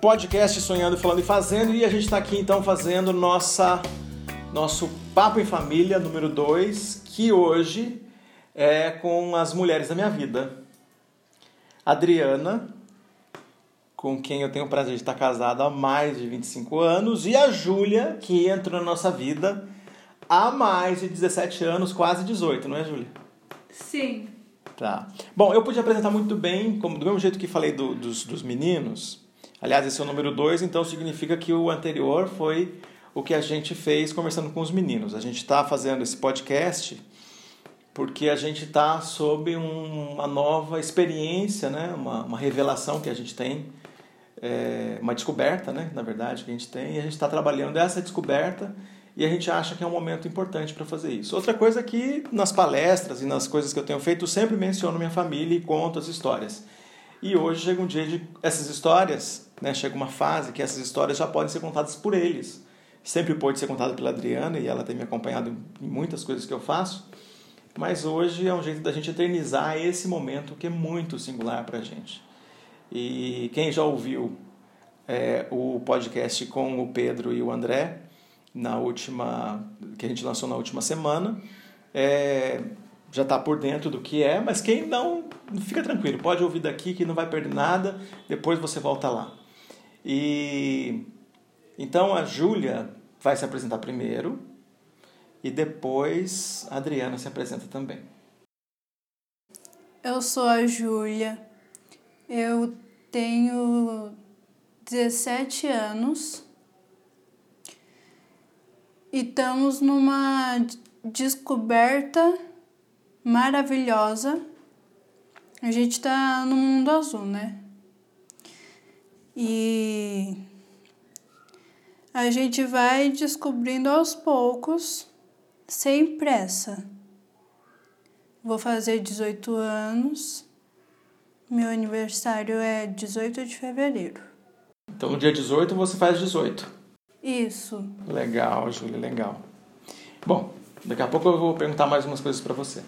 podcast Sonhando, Falando e Fazendo e a gente está aqui então fazendo nossa nosso Papo em Família número 2, que hoje é com as mulheres da minha vida. Adriana, com quem eu tenho o prazer de estar casado há mais de 25 anos, e a Júlia, que entrou na nossa vida há mais de 17 anos, quase 18, não é, Júlia? Sim. Tá. Bom, eu pude apresentar muito bem, como do mesmo jeito que falei do, dos, dos meninos. Aliás, esse é o número 2, então significa que o anterior foi o que a gente fez conversando com os meninos. A gente está fazendo esse podcast porque a gente está sob um, uma nova experiência, né? uma, uma revelação que a gente tem, é, uma descoberta, né? na verdade, que a gente tem, e a gente está trabalhando essa descoberta e a gente acha que é um momento importante para fazer isso. Outra coisa é que nas palestras e nas coisas que eu tenho feito, eu sempre menciono minha família e conto as histórias. E hoje chega um dia de essas histórias, né, chega uma fase que essas histórias já podem ser contadas por eles. Sempre pode ser contada pela Adriana e ela tem me acompanhado em muitas coisas que eu faço. Mas hoje é um jeito da gente eternizar esse momento que é muito singular para a gente. E quem já ouviu é, o podcast com o Pedro e o André, na última que a gente lançou na última semana. É, já está por dentro do que é, mas quem não, fica tranquilo, pode ouvir daqui que não vai perder nada, depois você volta lá. E então a Júlia vai se apresentar primeiro e depois a Adriana se apresenta também. Eu sou a Júlia. Eu tenho 17 anos e estamos numa descoberta maravilhosa. A gente está no mundo azul, né? E a gente vai descobrindo aos poucos, sem pressa. Vou fazer 18 anos. Meu aniversário é 18 de fevereiro. Então, no dia 18 você faz 18. Isso. Legal, Júlia, legal. Bom, daqui a pouco eu vou perguntar mais umas coisas para você.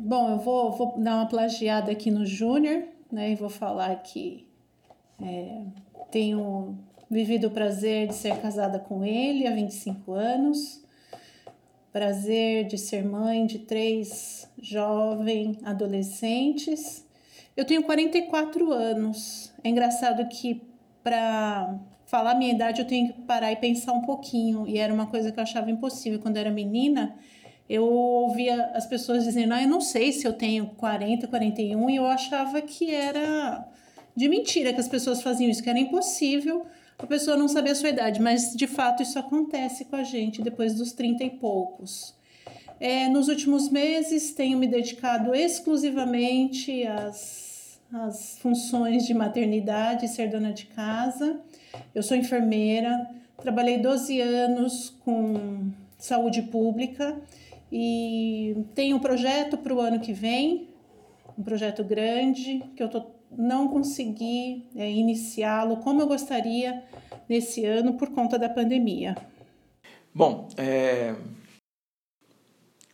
Bom, eu vou, vou dar uma plagiada aqui no Júnior, né? E vou falar que é, tenho vivido o prazer de ser casada com ele há 25 anos. Prazer de ser mãe de três jovens adolescentes. Eu tenho 44 anos. É engraçado que para falar minha idade, eu tenho que parar e pensar um pouquinho. E era uma coisa que eu achava impossível quando era menina. Eu ouvia as pessoas dizendo, ah, eu não sei se eu tenho 40, 41, e eu achava que era de mentira que as pessoas faziam isso, que era impossível a pessoa não saber a sua idade, mas de fato isso acontece com a gente depois dos 30 e poucos. É, nos últimos meses tenho me dedicado exclusivamente às, às funções de maternidade, ser dona de casa. Eu sou enfermeira, trabalhei 12 anos com saúde pública e tenho um projeto para o ano que vem, um projeto grande que eu tô, não consegui é, iniciá-lo como eu gostaria nesse ano por conta da pandemia. Bom, é...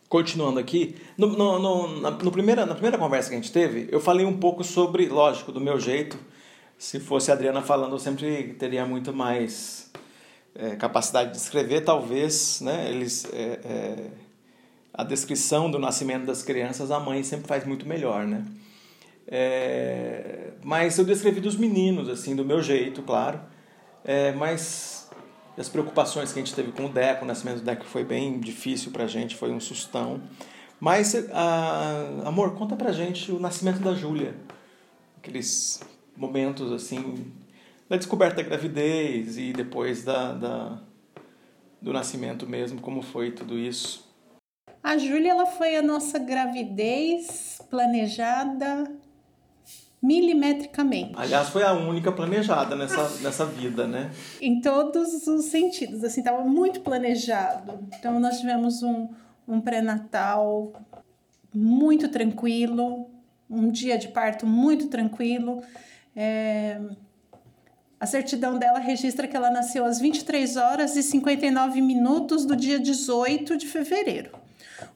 continuando aqui, no, no, no, na, no primeira, na primeira conversa que a gente teve, eu falei um pouco sobre, lógico, do meu jeito, se fosse a Adriana falando, eu sempre teria muito mais é, capacidade de escrever, talvez, né? Eles, é, é, a descrição do nascimento das crianças, a mãe sempre faz muito melhor, né? É, mas eu descrevi dos meninos, assim, do meu jeito, claro. É, mas as preocupações que a gente teve com o Deco, o nascimento do Deco foi bem difícil pra gente, foi um sustão. Mas, amor, conta pra gente o nascimento da Júlia. Aqueles momentos assim da descoberta da gravidez e depois da, da do nascimento mesmo, como foi tudo isso? A Júlia ela foi a nossa gravidez planejada milimetricamente. Aliás, foi a única planejada nessa, nessa vida, né? Em todos os sentidos, assim, estava muito planejado. Então, nós tivemos um, um pré-natal muito tranquilo, um dia de parto muito tranquilo. É, a certidão dela registra que ela nasceu às 23 horas e 59 minutos do dia 18 de fevereiro.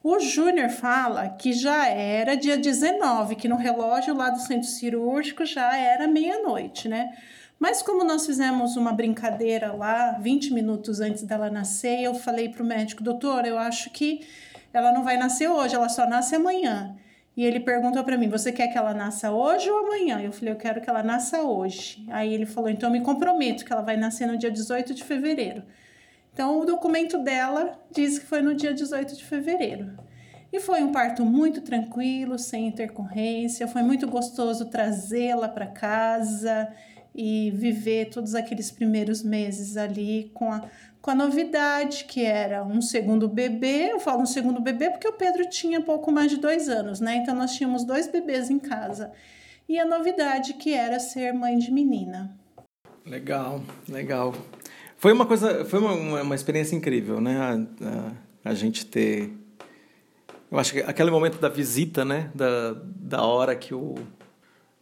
O Júnior fala que já era dia 19, que no relógio lá do centro cirúrgico já era meia-noite, né? Mas como nós fizemos uma brincadeira lá 20 minutos antes dela nascer, eu falei para o médico, doutor, eu acho que ela não vai nascer hoje, ela só nasce amanhã. E ele perguntou para mim: Você quer que ela nasça hoje ou amanhã? Eu falei: Eu quero que ela nasça hoje. Aí ele falou: Então me comprometo que ela vai nascer no dia 18 de fevereiro. Então o documento dela diz que foi no dia 18 de fevereiro. E foi um parto muito tranquilo, sem intercorrência. Foi muito gostoso trazê-la para casa e viver todos aqueles primeiros meses ali com a com a novidade que era um segundo bebê. Eu falo um segundo bebê porque o Pedro tinha pouco mais de dois anos, né? Então nós tínhamos dois bebês em casa. E a novidade que era ser mãe de menina. Legal, legal. Foi uma coisa, foi uma, uma experiência incrível, né? A, a, a, gente ter. Eu acho que aquele momento da visita, né? Da, da hora que, o,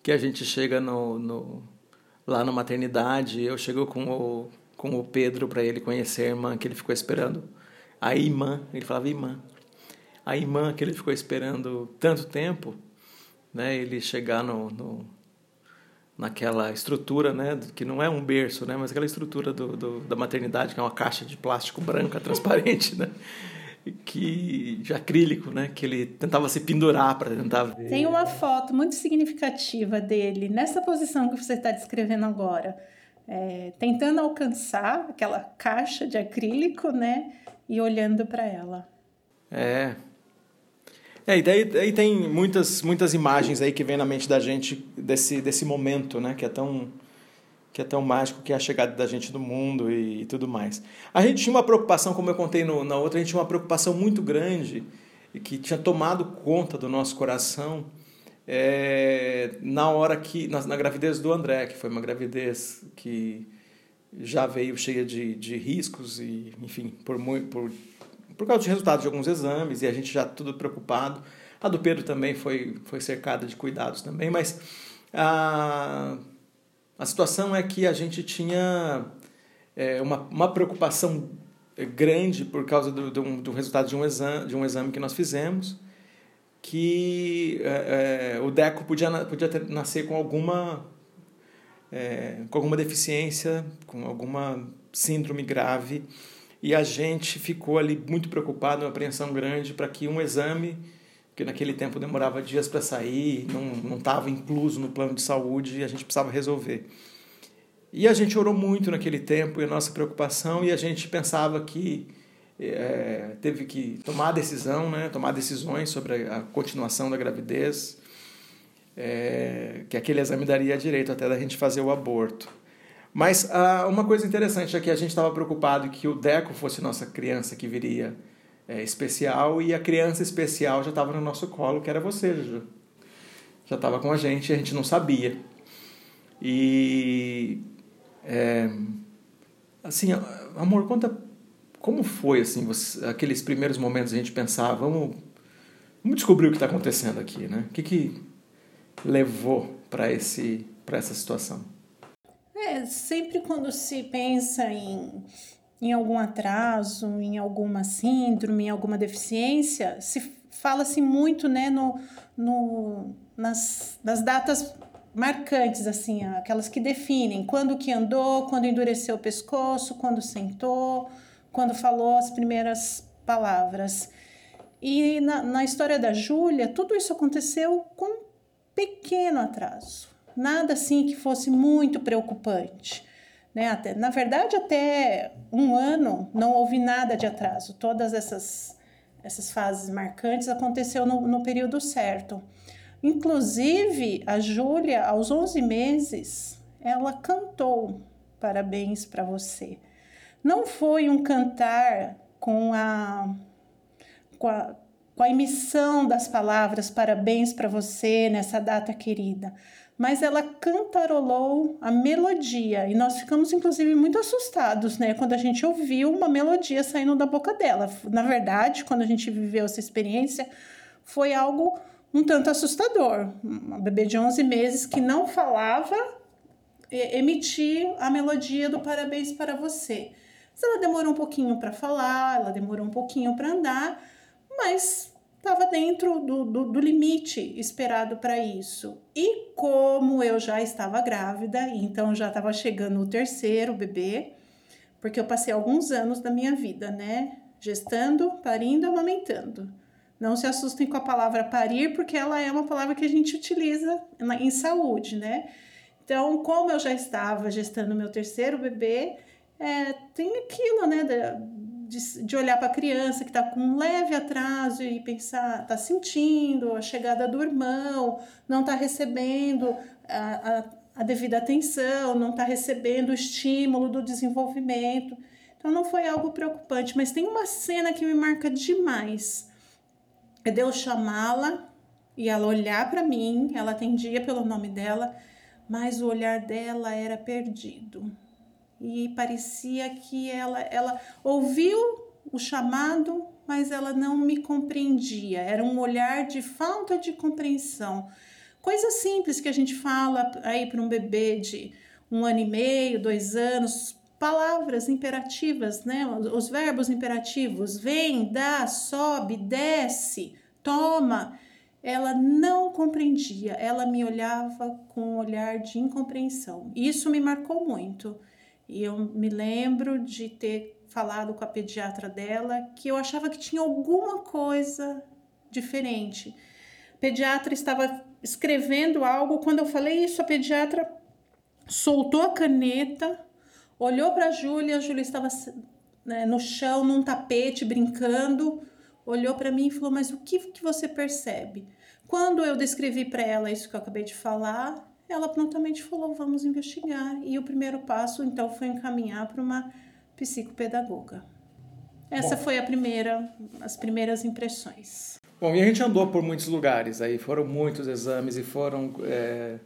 que a gente chega no, no lá na maternidade, eu chego com o com o Pedro para ele conhecer a irmã que ele ficou esperando. A irmã, ele falava irmã. A irmã que ele ficou esperando tanto tempo, né? Ele chegar no, no naquela estrutura, né? Que não é um berço, né? Mas aquela estrutura do, do, da maternidade, que é uma caixa de plástico branca transparente, né? que de acrílico, né, que ele tentava se pendurar para tentar ver. Tem uma foto muito significativa dele nessa posição que você está descrevendo agora é, tentando alcançar aquela caixa de acrílico, né? E olhando para ela. É. É, e daí, daí tem muitas, muitas imagens aí que vem na mente da gente desse, desse momento, né? Que é tão que é tão mágico que é a chegada da gente do mundo e, e tudo mais. A gente tinha uma preocupação, como eu contei no, na outra, a gente tinha uma preocupação muito grande e que tinha tomado conta do nosso coração, é, na hora que na, na, gravidez do André, que foi uma gravidez que já veio cheia de, de riscos e, enfim, por, por, por causa dos resultados de alguns exames e a gente já tudo preocupado. A do Pedro também foi, foi cercada de cuidados também, mas a, a situação é que a gente tinha é, uma, uma preocupação grande por causa do, do, do resultado de um, exame, de um exame que nós fizemos que é, é, o Deco podia, podia ter, nascer com alguma, é, com alguma deficiência, com alguma síndrome grave, e a gente ficou ali muito preocupado, uma apreensão grande para que um exame, que naquele tempo demorava dias para sair, não estava incluso no plano de saúde, e a gente precisava resolver. E a gente orou muito naquele tempo, e a nossa preocupação, e a gente pensava que é, teve que tomar decisão, né, tomar decisões sobre a continuação da gravidez, é, que aquele exame daria direito até da gente fazer o aborto. Mas ah, uma coisa interessante é que a gente estava preocupado que o Deco fosse nossa criança que viria é, especial e a criança especial já estava no nosso colo, que era você, Juju. Já estava com a gente e a gente não sabia. E. É, assim, amor, conta como foi assim, você, aqueles primeiros momentos a gente pensar, vamos, vamos descobrir o que está acontecendo aqui, né? O que, que levou para essa situação? É, sempre quando se pensa em, em algum atraso, em alguma síndrome, em alguma deficiência, se fala-se muito né, no, no, nas, nas datas marcantes, assim, aquelas que definem quando que andou, quando endureceu o pescoço, quando sentou, quando falou as primeiras palavras. E na, na história da Júlia, tudo isso aconteceu com um pequeno atraso. Nada assim que fosse muito preocupante. Né? Até, na verdade, até um ano não houve nada de atraso. Todas essas, essas fases marcantes aconteceu no, no período certo. Inclusive, a Júlia, aos 11 meses, ela cantou Parabéns para você. Não foi um cantar com a, com a, com a emissão das palavras parabéns para você nessa data querida, mas ela cantarolou a melodia e nós ficamos inclusive muito assustados, né, quando a gente ouviu uma melodia saindo da boca dela. Na verdade, quando a gente viveu essa experiência, foi algo um tanto assustador. Uma bebê de 11 meses que não falava emitir a melodia do parabéns para você. Mas ela demorou um pouquinho para falar, ela demorou um pouquinho para andar, mas estava dentro do, do, do, limite esperado para isso. E como eu já estava grávida, então já estava chegando o terceiro bebê, porque eu passei alguns anos da minha vida, né? Gestando, parindo, amamentando. Não se assustem com a palavra parir, porque ela é uma palavra que a gente utiliza em saúde, né? Então, como eu já estava gestando meu terceiro bebê, é, tem aquilo, né? De, de olhar para a criança que está com um leve atraso e pensar, está sentindo a chegada do irmão, não está recebendo a, a, a devida atenção, não está recebendo o estímulo do desenvolvimento. Então, não foi algo preocupante, mas tem uma cena que me marca demais é Deus chamá-la e ela olhar para mim, ela atendia pelo nome dela, mas o olhar dela era perdido. E parecia que ela, ela ouviu o chamado, mas ela não me compreendia. Era um olhar de falta de compreensão. Coisa simples que a gente fala aí para um bebê de um ano e meio, dois anos, palavras imperativas, né? Os verbos imperativos, vem, dá, sobe, desce, toma. Ela não compreendia, ela me olhava com um olhar de incompreensão. Isso me marcou muito. E eu me lembro de ter falado com a pediatra dela que eu achava que tinha alguma coisa diferente. A pediatra estava escrevendo algo, quando eu falei isso, a pediatra soltou a caneta, olhou para a Júlia, a Júlia estava né, no chão, num tapete, brincando, olhou para mim e falou: Mas o que, que você percebe? Quando eu descrevi para ela isso que eu acabei de falar, ela prontamente falou: Vamos investigar. E o primeiro passo, então, foi encaminhar para uma psicopedagoga. Essa Bom. foi a primeira, as primeiras impressões. Bom, e a gente andou por muitos lugares, aí foram muitos exames e foram. É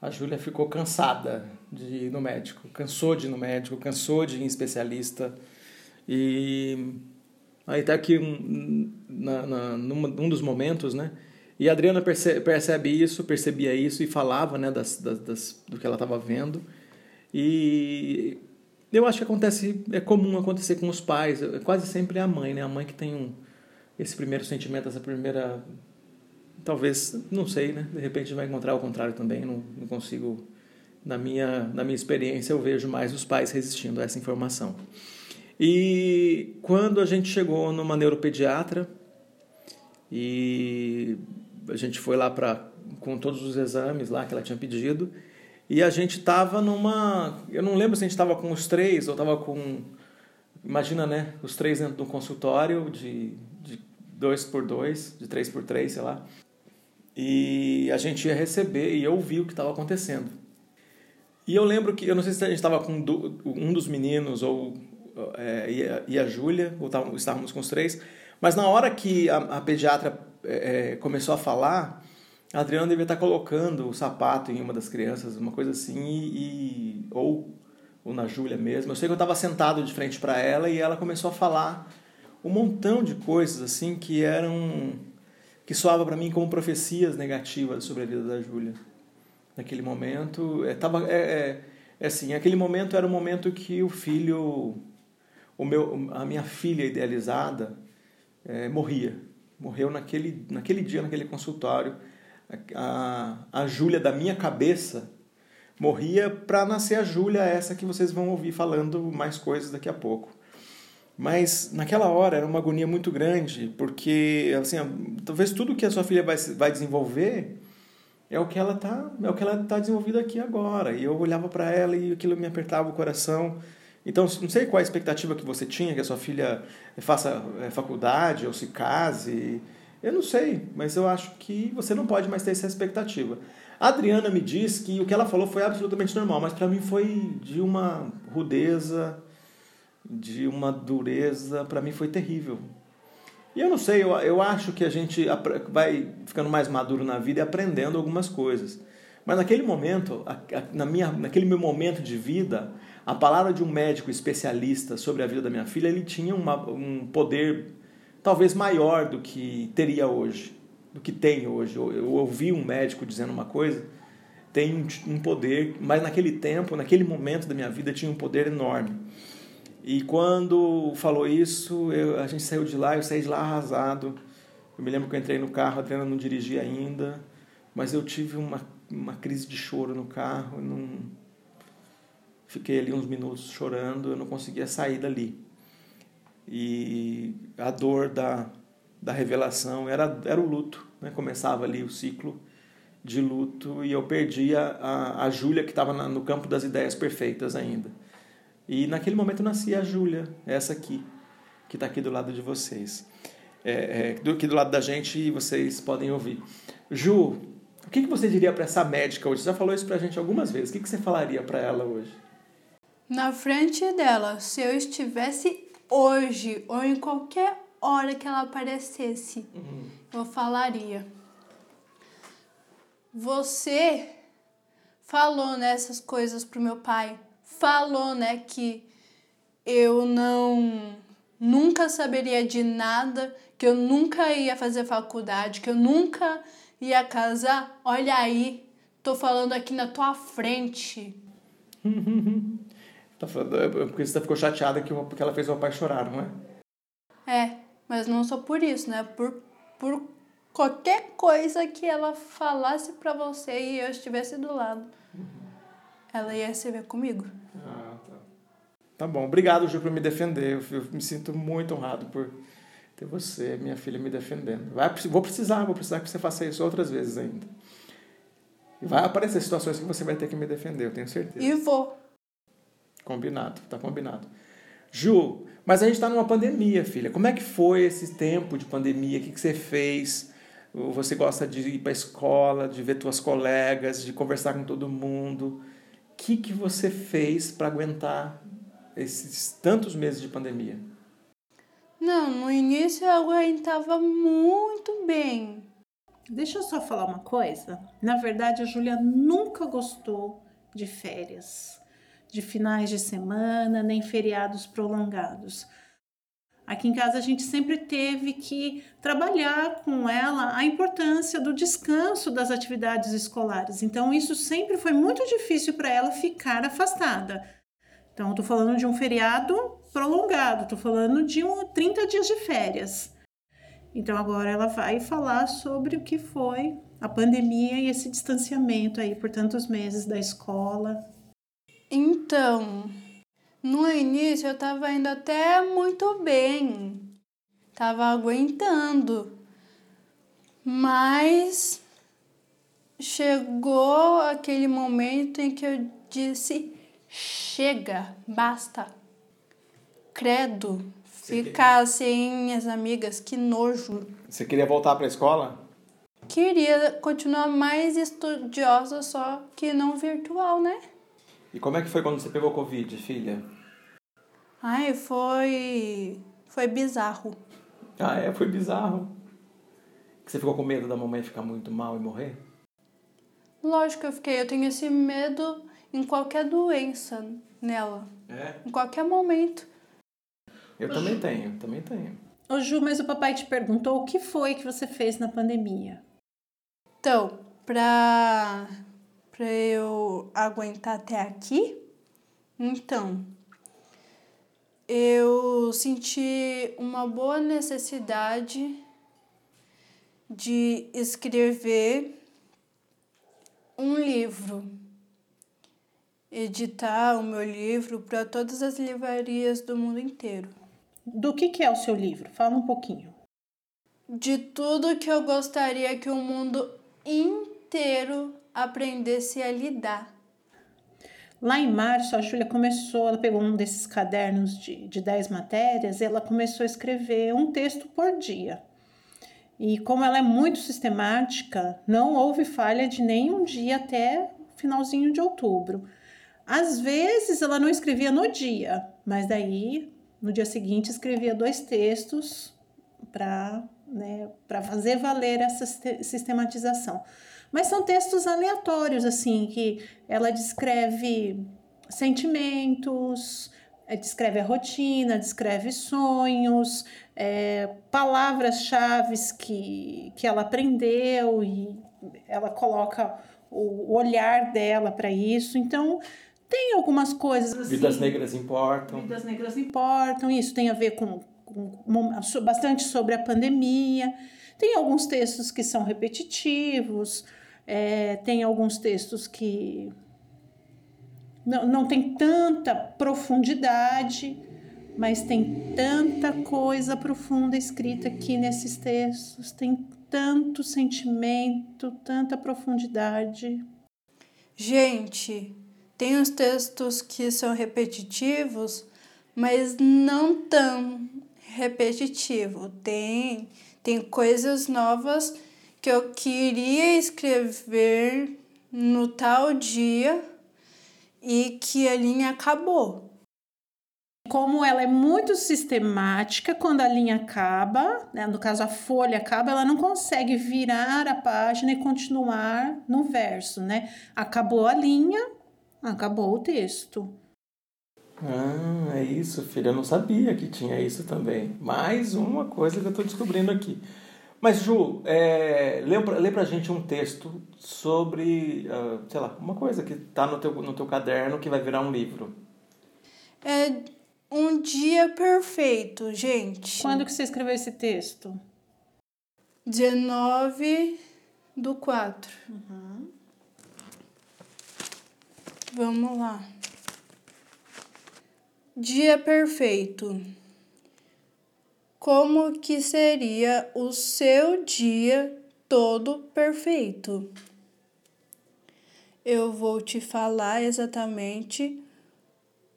a Júlia ficou cansada de ir no médico, cansou de ir no médico, cansou de ir em especialista. E aí tá aqui um, na, na, num dos momentos, né? E a Adriana percebe, percebe isso, percebia isso e falava né, das, das, das do que ela estava vendo. E eu acho que acontece, é comum acontecer com os pais, quase sempre é a mãe, né? A mãe que tem um, esse primeiro sentimento, essa primeira talvez, não sei, né? De repente vai encontrar o contrário também, não, não consigo. Na minha, na minha experiência, eu vejo mais os pais resistindo a essa informação. E quando a gente chegou numa neuropediatra, e a gente foi lá para com todos os exames lá que ela tinha pedido, e a gente estava numa. Eu não lembro se a gente estava com os três ou estava com. Imagina, né? Os três dentro do consultório de, de dois por dois, de três por três, sei lá e a gente ia receber e eu vi o que estava acontecendo. E eu lembro que, eu não sei se a gente estava com um dos meninos ou é, e a, a Júlia, ou estávamos com os três, mas na hora que a, a pediatra é, é, começou a falar, a Adriana devia estar colocando o sapato em uma das crianças, uma coisa assim, e, e ou, ou na Júlia mesmo. Eu sei que eu estava sentado de frente para ela e ela começou a falar um montão de coisas assim que eram que soava para mim como profecias negativas sobre a vida da Júlia. Naquele momento, é, tava, é, é, é assim, aquele momento era o momento que o filho, o meu, a minha filha idealizada, é, morria. Morreu naquele, naquele dia, naquele consultório. A, a, a Júlia da minha cabeça morria para nascer a Júlia, essa que vocês vão ouvir falando mais coisas daqui a pouco. Mas naquela hora era uma agonia muito grande, porque assim, talvez tudo que a sua filha vai, vai desenvolver é o que ela tá, é o que ela tá desenvolvendo aqui agora. E eu olhava para ela e aquilo me apertava o coração. Então, não sei qual a expectativa que você tinha que a sua filha faça é, faculdade ou se case. Eu não sei, mas eu acho que você não pode mais ter essa expectativa. A Adriana me diz que o que ela falou foi absolutamente normal, mas para mim foi de uma rudeza, de uma dureza, para mim foi terrível. E eu não sei, eu, eu acho que a gente vai ficando mais maduro na vida e aprendendo algumas coisas. Mas naquele momento, na minha, naquele meu momento de vida, a palavra de um médico especialista sobre a vida da minha filha, ele tinha uma, um poder talvez maior do que teria hoje, do que tem hoje. Eu, eu ouvi um médico dizendo uma coisa, tem um, um poder, mas naquele tempo, naquele momento da minha vida, tinha um poder enorme. E quando falou isso, eu, a gente saiu de lá, eu saí de lá arrasado. Eu me lembro que eu entrei no carro, a Adriana não dirigia ainda, mas eu tive uma, uma crise de choro no carro, não fiquei ali uns minutos chorando, eu não conseguia sair dali. E a dor da, da revelação era, era o luto, né? começava ali o ciclo de luto e eu perdi a, a, Júlia que estava no campo das ideias perfeitas ainda. E naquele momento nascia a Júlia, essa aqui, que está aqui do lado de vocês. É, é, aqui do lado da gente e vocês podem ouvir. Ju, o que, que você diria para essa médica hoje? Você já falou isso para a gente algumas vezes. O que, que você falaria para ela hoje? Na frente dela, se eu estivesse hoje ou em qualquer hora que ela aparecesse, uhum. eu falaria você falou nessas coisas pro meu pai, falou, né, que eu não nunca saberia de nada, que eu nunca ia fazer faculdade, que eu nunca ia casar. Olha aí, tô falando aqui na tua frente. tá falando, é porque você ficou chateada que porque ela fez o pai chorar, não é? É, mas não só por isso, né? Por, por qualquer coisa que ela falasse para você e eu estivesse do lado, uhum. ela ia se ver comigo. Ah, tá. Tá bom. Obrigado, Ju, por me defender. Eu, eu me sinto muito honrado por ter você, minha filha, me defendendo. Vai, vou precisar, vou precisar que você faça isso outras vezes ainda. E vai aparecer situações que você vai ter que me defender, eu tenho certeza. E vou. Combinado, tá combinado. Ju, mas a gente está numa pandemia, filha. Como é que foi esse tempo de pandemia? O que, que você fez? você gosta de ir para a escola, de ver tuas colegas, de conversar com todo mundo. O que, que você fez para aguentar esses tantos meses de pandemia? Não, no início eu aguentava muito bem. Deixa eu só falar uma coisa. Na verdade, a Júlia nunca gostou de férias, de finais de semana, nem feriados prolongados. Aqui em casa a gente sempre teve que trabalhar com ela a importância do descanso das atividades escolares. Então, isso sempre foi muito difícil para ela ficar afastada. Então, estou falando de um feriado prolongado, estou falando de um 30 dias de férias. Então, agora ela vai falar sobre o que foi a pandemia e esse distanciamento aí por tantos meses da escola. Então, no início eu estava indo até muito bem, estava aguentando, mas chegou aquele momento em que eu disse: chega, basta, credo, ficar sem minhas amigas, que nojo. Você queria voltar para a escola? Queria continuar mais estudiosa, só que não virtual, né? E como é que foi quando você pegou Covid, filha? Ai, foi. Foi bizarro. Ah, é? Foi bizarro. Você ficou com medo da mamãe ficar muito mal e morrer? Lógico que eu fiquei. Eu tenho esse medo em qualquer doença nela. É? Em qualquer momento. Eu também tenho, também tenho. Ô Ju, mas o papai te perguntou o que foi que você fez na pandemia. Então, pra para eu aguentar até aqui. Então, eu senti uma boa necessidade de escrever um livro, editar o meu livro para todas as livrarias do mundo inteiro. Do que, que é o seu livro? Fala um pouquinho. De tudo que eu gostaria que o mundo inteiro aprendesse a lidar. Lá em março, a Júlia começou, ela pegou um desses cadernos de, de 10 matérias e ela começou a escrever um texto por dia. E como ela é muito sistemática, não houve falha de nenhum dia até finalzinho de outubro. Às vezes ela não escrevia no dia, mas daí no dia seguinte escrevia dois textos para né, fazer valer essa sistematização. Mas são textos aleatórios, assim, que ela descreve sentimentos, eh, descreve a rotina, descreve sonhos, é, palavras-chave que, que ela aprendeu e ela coloca o olhar dela para isso. Então, Tem algumas coisas assim. Vidas negras importam. Vidas negras importam. Isso tem a ver com, com bastante sobre a pandemia. Tem alguns textos que são repetitivos. É, tem alguns textos que não, não tem tanta profundidade, mas tem tanta coisa profunda escrita aqui nesses textos, tem tanto sentimento, tanta profundidade. Gente, tem uns textos que são repetitivos, mas não tão repetitivo. Tem, tem coisas novas que eu queria escrever no tal dia e que a linha acabou. Como ela é muito sistemática, quando a linha acaba, né, no caso a folha acaba, ela não consegue virar a página e continuar no verso, né? Acabou a linha, acabou o texto. Ah, é isso, filha. Eu não sabia que tinha isso também. Mais uma coisa que eu estou descobrindo aqui. Mas, Ju, é, lê, lê pra gente um texto sobre, uh, sei lá, uma coisa que tá no teu, no teu caderno que vai virar um livro. É um dia perfeito, gente. Quando que você escreveu esse texto? 19 do 4. Uhum. Vamos lá. Dia perfeito. Como que seria o seu dia todo perfeito? Eu vou te falar exatamente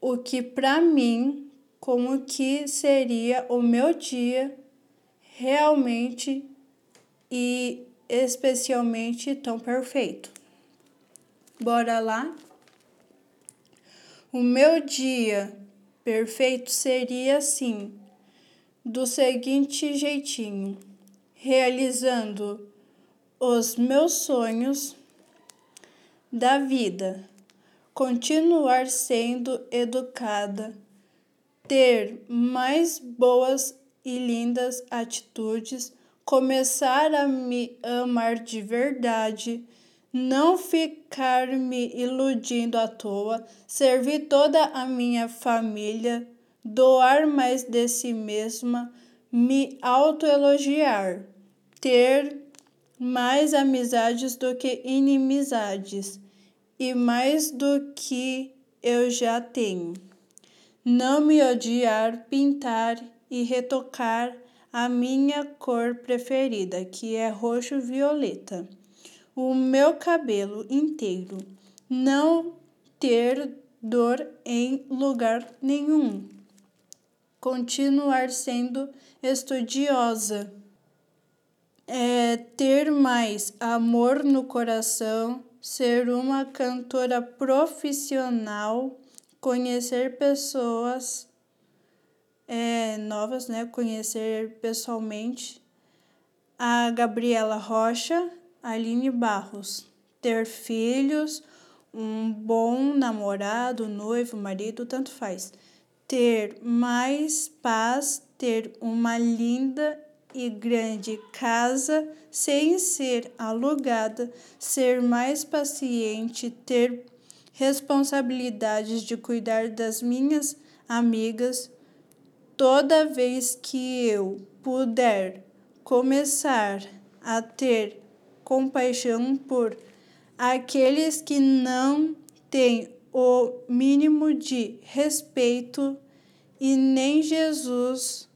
o que para mim como que seria o meu dia realmente e especialmente tão perfeito. Bora lá? O meu dia perfeito seria assim do seguinte jeitinho, realizando os meus sonhos da vida, continuar sendo educada, ter mais boas e lindas atitudes, começar a me amar de verdade, não ficar me iludindo à toa, servir toda a minha família doar mais de si mesma, me autoelogiar, ter mais amizades do que inimizades e mais do que eu já tenho. Não me odiar, pintar e retocar a minha cor preferida, que é roxo violeta. O meu cabelo inteiro. Não ter dor em lugar nenhum continuar sendo estudiosa, é, ter mais amor no coração, ser uma cantora profissional, conhecer pessoas é, novas, né? Conhecer pessoalmente. A Gabriela Rocha, Aline Barros, ter filhos, um bom namorado, noivo, marido, tanto faz ter mais paz, ter uma linda e grande casa sem ser alugada, ser mais paciente, ter responsabilidades de cuidar das minhas amigas. Toda vez que eu puder começar a ter compaixão por aqueles que não têm o mínimo de respeito e nem Jesus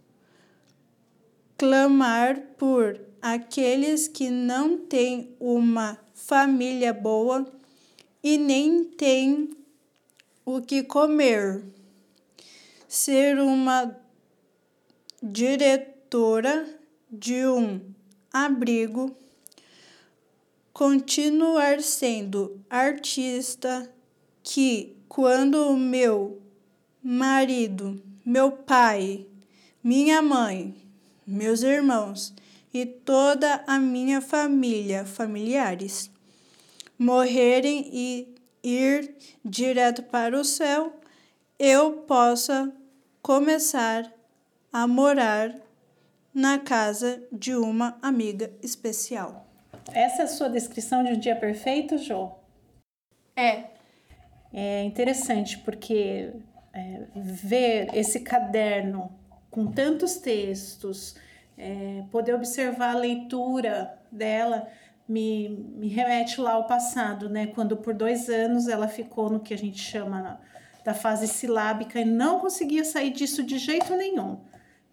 clamar por aqueles que não têm uma família boa e nem têm o que comer. Ser uma diretora de um abrigo, continuar sendo artista que quando o meu marido meu pai, minha mãe, meus irmãos e toda a minha família, familiares, morrerem e ir direto para o céu, eu possa começar a morar na casa de uma amiga especial. Essa é a sua descrição de um dia perfeito, Jô? É. É interessante porque é, ver esse caderno com tantos textos, é, poder observar a leitura dela me, me remete lá ao passado, né? Quando por dois anos ela ficou no que a gente chama da fase silábica e não conseguia sair disso de jeito nenhum.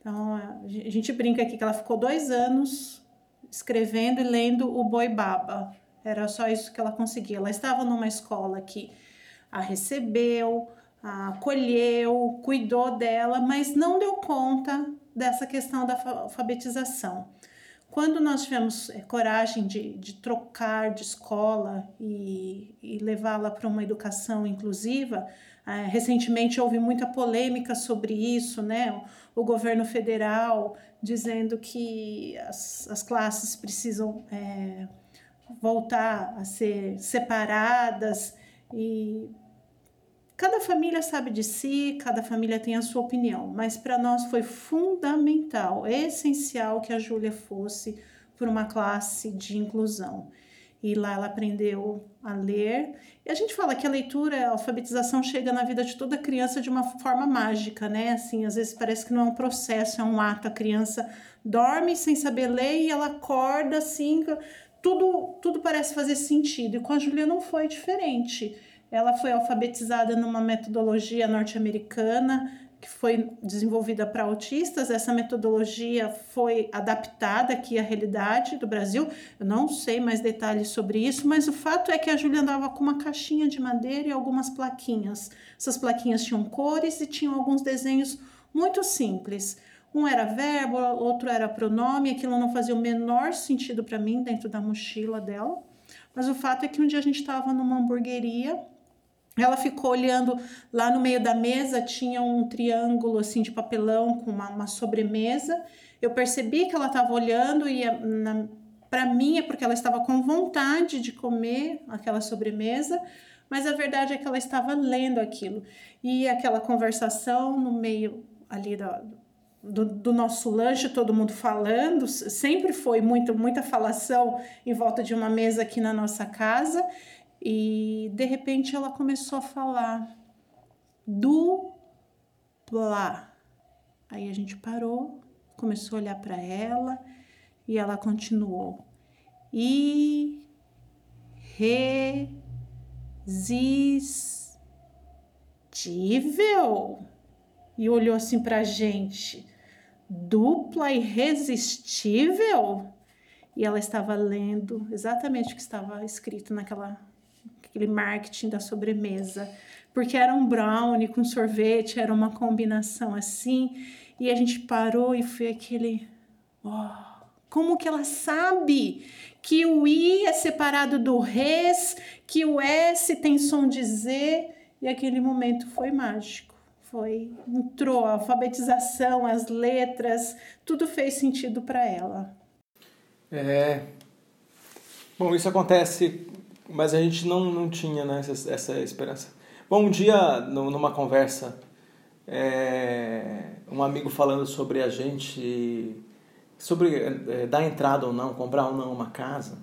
Então a gente brinca aqui que ela ficou dois anos escrevendo e lendo o Boi Baba. Era só isso que ela conseguia. Ela estava numa escola que a recebeu, acolheu, cuidou dela, mas não deu conta dessa questão da alfabetização. Quando nós tivemos é, coragem de, de, trocar de escola e, e levá-la para uma educação inclusiva, é, recentemente houve muita polêmica sobre isso, né? O, o governo federal dizendo que as, as classes precisam é, voltar a ser separadas e Cada família sabe de si, cada família tem a sua opinião, mas para nós foi fundamental, essencial que a Júlia fosse por uma classe de inclusão. E lá ela aprendeu a ler. E a gente fala que a leitura, a alfabetização chega na vida de toda criança de uma forma mágica, né? Assim, às vezes parece que não é um processo, é um ato. A criança dorme sem saber ler e ela acorda assim, tudo, tudo parece fazer sentido. E com a Júlia não foi diferente. Ela foi alfabetizada numa metodologia norte-americana que foi desenvolvida para autistas. Essa metodologia foi adaptada aqui à realidade do Brasil. Eu não sei mais detalhes sobre isso, mas o fato é que a Júlia andava com uma caixinha de madeira e algumas plaquinhas. Essas plaquinhas tinham cores e tinham alguns desenhos muito simples. Um era verbo, outro era pronome, aquilo não fazia o menor sentido para mim dentro da mochila dela. Mas o fato é que um dia a gente estava numa hamburgueria ela ficou olhando lá no meio da mesa, tinha um triângulo assim de papelão com uma, uma sobremesa. Eu percebi que ela estava olhando e para mim é porque ela estava com vontade de comer aquela sobremesa, mas a verdade é que ela estava lendo aquilo. E aquela conversação no meio ali do, do, nosso lanche, todo mundo falando, sempre foi muito, muita falação em volta de uma mesa aqui na nossa casa. E de repente ela começou a falar dupla. Aí a gente parou, começou a olhar para ela e ela continuou. Irresistível. E olhou assim para a gente. Dupla irresistível? E ela estava lendo exatamente o que estava escrito naquela aquele marketing da sobremesa, porque era um brownie com sorvete, era uma combinação assim, e a gente parou e foi aquele, oh, como que ela sabe que o i é separado do res, que o s tem som de z, e aquele momento foi mágico. Foi, entrou a alfabetização, as letras, tudo fez sentido para ela. É. Bom, isso acontece mas a gente não, não tinha né, essa, essa esperança. Bom, um dia, numa conversa, é, um amigo falando sobre a gente, sobre é, dar entrada ou não, comprar ou não uma casa.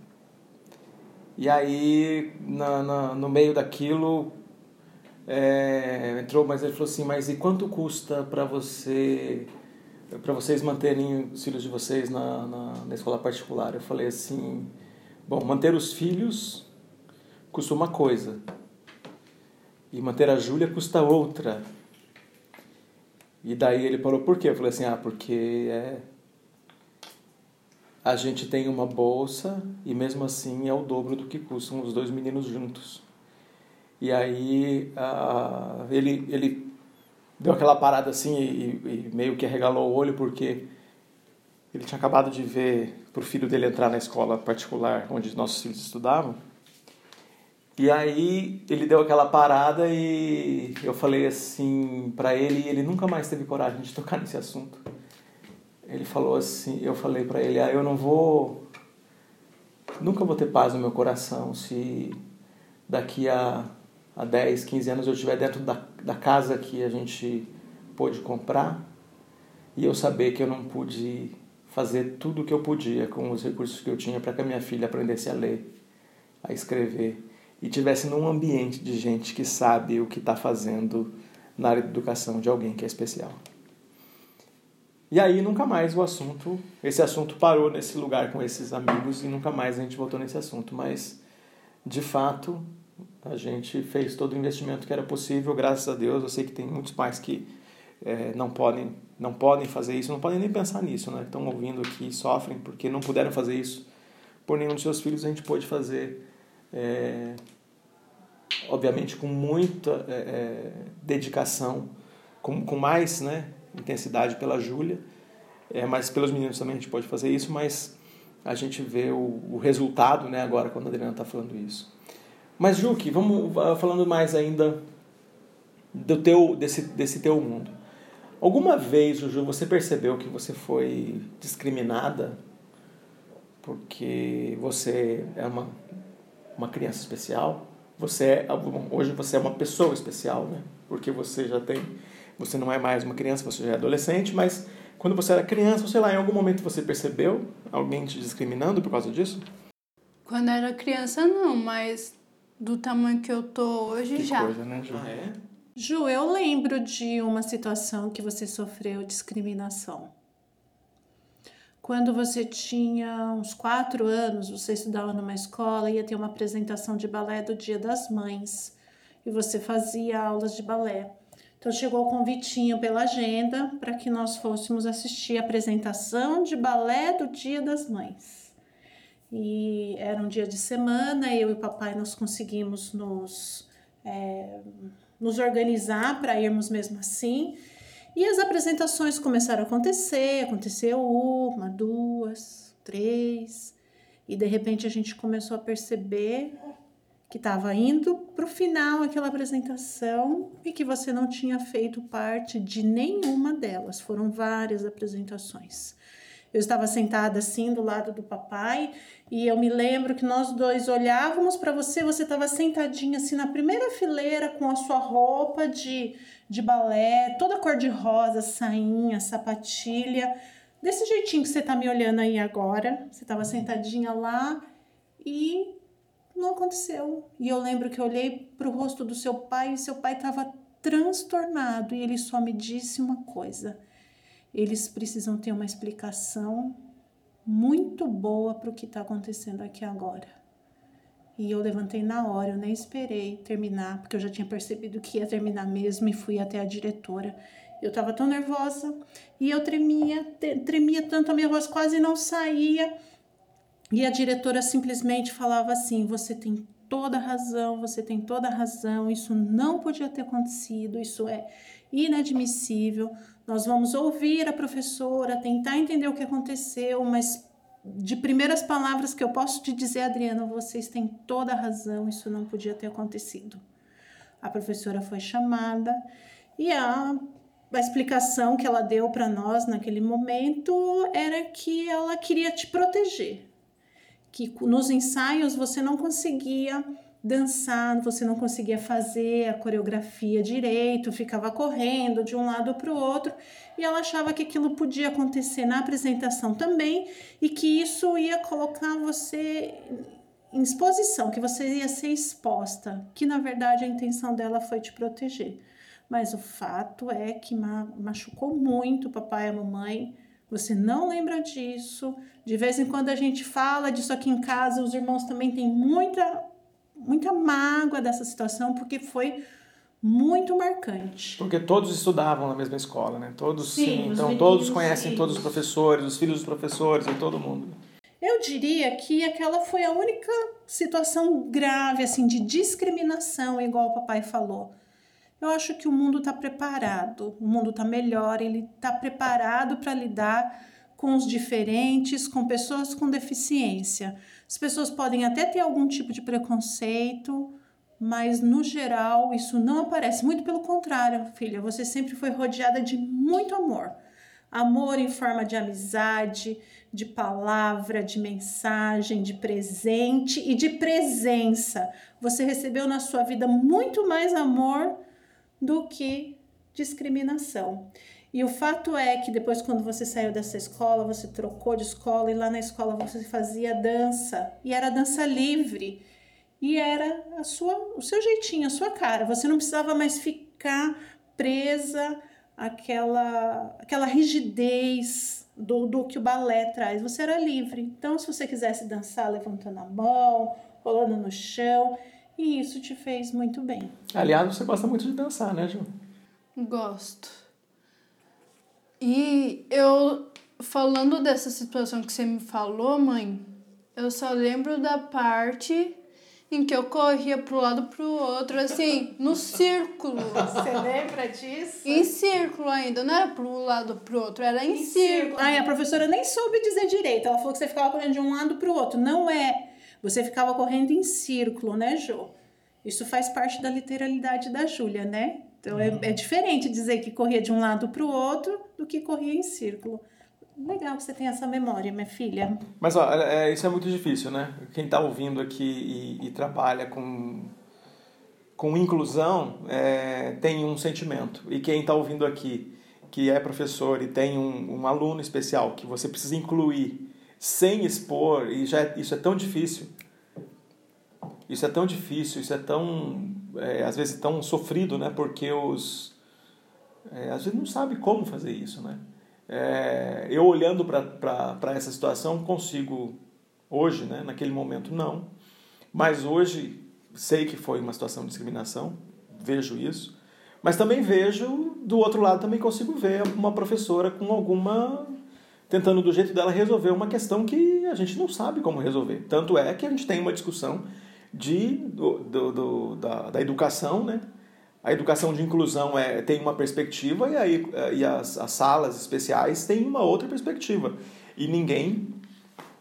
E aí, na, na no meio daquilo, é, entrou, mas ele falou assim, mas e quanto custa para você para vocês manterem os filhos de vocês na, na, na escola particular? Eu falei assim, bom, manter os filhos custa uma coisa e manter a Júlia custa outra. E daí ele falou, por quê? Eu falei assim, ah, porque é... a gente tem uma bolsa e mesmo assim é o dobro do que custam os dois meninos juntos. E aí ele, ele deu aquela parada assim e, e meio que arregalou o olho porque ele tinha acabado de ver pro filho dele entrar na escola particular onde nossos filhos estudavam e aí ele deu aquela parada e eu falei assim para ele, e ele nunca mais teve coragem de tocar nesse assunto. Ele falou assim, eu falei para ele, ah, eu não vou nunca vou ter paz no meu coração se daqui a, a 10, 15 anos eu estiver dentro da, da casa que a gente pôde comprar e eu saber que eu não pude fazer tudo o que eu podia com os recursos que eu tinha para que a minha filha aprendesse a ler, a escrever e tivesse num ambiente de gente que sabe o que está fazendo na área de educação de alguém que é especial. E aí nunca mais o assunto, esse assunto parou nesse lugar com esses amigos e nunca mais a gente voltou nesse assunto, mas de fato a gente fez todo o investimento que era possível, graças a Deus. Eu sei que tem muitos pais que é, não podem não podem fazer isso, não podem nem pensar nisso, né? Estão ouvindo aqui sofrem porque não puderam fazer isso por nenhum dos seus filhos. A gente pôde fazer, é, obviamente, com muita é, é dedicação, com, com mais né, intensidade pela Júlia, é, mas pelos meninos também a gente pode fazer isso, mas a gente vê o, o resultado né, agora quando a Adriana está falando isso. Mas, Juque, vamos falando mais ainda do teu, desse, desse teu mundo. Alguma vez, Juju, você percebeu que você foi discriminada porque você é uma, uma criança especial? Você é, hoje você é uma pessoa especial, né? Porque você já tem, você não é mais uma criança, você já é adolescente, mas quando você era criança, sei lá, em algum momento você percebeu alguém te discriminando por causa disso? Quando era criança não, mas do tamanho que eu tô hoje que já. Coisa, né, Ju? Ah, é? Ju, eu lembro de uma situação que você sofreu discriminação. Quando você tinha uns quatro anos, você estudava numa escola ia ter uma apresentação de balé do Dia das Mães e você fazia aulas de balé. Então chegou o convitinho pela agenda para que nós fôssemos assistir a apresentação de balé do Dia das Mães. E era um dia de semana, eu e o papai nós conseguimos nos é, nos organizar para irmos mesmo assim. E as apresentações começaram a acontecer, aconteceu uma, duas, três, e de repente a gente começou a perceber que estava indo para o final aquela apresentação e que você não tinha feito parte de nenhuma delas. Foram várias apresentações. Eu estava sentada assim do lado do papai e eu me lembro que nós dois olhávamos para você, você estava sentadinha assim na primeira fileira com a sua roupa de, de balé, toda cor de rosa, sainha, sapatilha, desse jeitinho que você está me olhando aí agora. Você estava sentadinha lá e não aconteceu. E eu lembro que eu olhei para o rosto do seu pai e seu pai estava transtornado e ele só me disse uma coisa eles precisam ter uma explicação muito boa para o que está acontecendo aqui agora. E eu levantei na hora, eu nem esperei terminar, porque eu já tinha percebido que ia terminar mesmo e fui até a diretora. Eu estava tão nervosa e eu tremia, tremia tanto, a minha voz quase não saía. E a diretora simplesmente falava assim: Você tem toda razão, você tem toda razão, isso não podia ter acontecido, isso é inadmissível. Nós vamos ouvir a professora, tentar entender o que aconteceu, mas de primeiras palavras que eu posso te dizer, Adriana, vocês têm toda a razão, isso não podia ter acontecido. A professora foi chamada e a, a explicação que ela deu para nós naquele momento era que ela queria te proteger, que nos ensaios você não conseguia dançar, você não conseguia fazer a coreografia direito, ficava correndo de um lado para o outro, e ela achava que aquilo podia acontecer na apresentação também e que isso ia colocar você em exposição, que você ia ser exposta, que na verdade a intenção dela foi te proteger. Mas o fato é que machucou muito o papai e a mamãe. Você não lembra disso. De vez em quando a gente fala disso aqui em casa, os irmãos também têm muita muita mágoa dessa situação, porque foi muito marcante. Porque todos estudavam na mesma escola, né? Todos, sim, sim então todos conhecem todos os professores, os filhos dos professores e todo mundo. Eu diria que aquela foi a única situação grave assim de discriminação, igual o papai falou. Eu acho que o mundo está preparado, o mundo está melhor, ele está preparado para lidar com os diferentes, com pessoas com deficiência. As pessoas podem até ter algum tipo de preconceito, mas no geral isso não aparece. Muito pelo contrário, filha, você sempre foi rodeada de muito amor. Amor em forma de amizade, de palavra, de mensagem, de presente e de presença. Você recebeu na sua vida muito mais amor do que discriminação. E o fato é que depois, quando você saiu dessa escola, você trocou de escola e lá na escola você fazia dança e era dança livre. e era a sua, o seu jeitinho, a sua cara. Você não precisava mais ficar presa àquela, àquela rigidez do, do que o balé traz. Você era livre. Então, se você quisesse dançar levantando a mão, rolando no chão, e isso te fez muito bem. Aliás, você gosta muito de dançar, né, Ju? Gosto. E eu, falando dessa situação que você me falou, mãe, eu só lembro da parte em que eu corria pro lado pro outro, assim, no círculo. Você lembra disso? Em círculo ainda, não era pro lado pro outro, era em, em círculo. Ai, a professora nem soube dizer direito. Ela falou que você ficava correndo de um lado pro outro. Não é. Você ficava correndo em círculo, né, Jo? Isso faz parte da literalidade da Júlia, né? Então é, é diferente dizer que corria de um lado pro outro do que corria em círculo. Legal que você tem essa memória, minha filha. Mas ó, é, isso é muito difícil, né? Quem está ouvindo aqui e, e, trabalha com, com inclusão é, tem um sentimento. E quem está ouvindo aqui, que é professor e tem um, um aluno especial que você precisa incluir sem expor, e já é, isso é tão difícil. Isso é tão difícil, isso é tão, é, às vezes, tão sofrido, né? Porque os... É, às vezes não sabe como fazer isso, né? É, eu olhando para essa situação consigo hoje, né, naquele momento não, mas hoje sei que foi uma situação de discriminação, vejo isso, mas também vejo do outro lado também consigo ver uma professora com alguma tentando do jeito dela resolver uma questão que a gente não sabe como resolver. Tanto é que a gente tem uma discussão de, do, do, do da, da educação, né? A educação de inclusão é, tem uma perspectiva e, aí, e as, as salas especiais têm uma outra perspectiva. E ninguém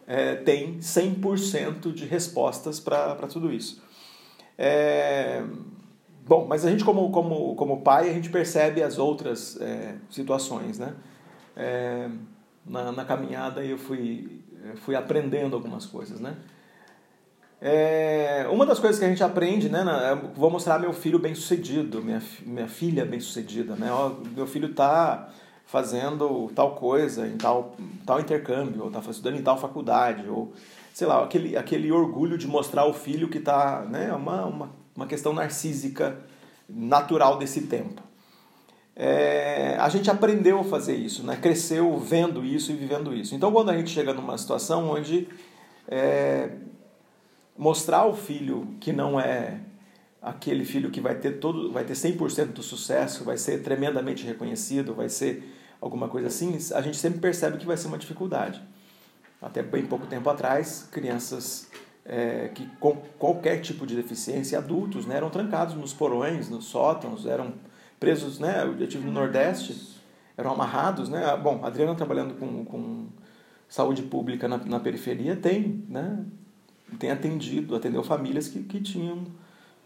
é, tem 100% de respostas para tudo isso. É, bom, mas a gente como, como, como pai, a gente percebe as outras é, situações, né? É, na, na caminhada eu fui, fui aprendendo algumas coisas, né? É, uma das coisas que a gente aprende, né, na, vou mostrar meu filho bem sucedido, minha, minha filha bem sucedida, né, ó, meu filho está fazendo tal coisa em tal, tal intercâmbio, ou está estudando em tal faculdade, ou sei lá, aquele, aquele orgulho de mostrar o filho que está, né, uma, uma, uma questão narcísica natural desse tempo. É, a gente aprendeu a fazer isso, né, cresceu vendo isso e vivendo isso. Então, quando a gente chega numa situação onde é, mostrar ao filho que não é aquele filho que vai ter todo, vai ter 100% do sucesso, vai ser tremendamente reconhecido, vai ser alguma coisa assim, a gente sempre percebe que vai ser uma dificuldade. Até bem pouco tempo atrás, crianças é, que com qualquer tipo de deficiência, adultos, né, eram trancados nos porões, nos sótãos, eram presos, né, eu tive no Nordeste, eram amarrados, né, bom, a Adriana trabalhando com, com saúde pública na, na periferia tem, né, tem atendido, atendeu famílias que, que tinham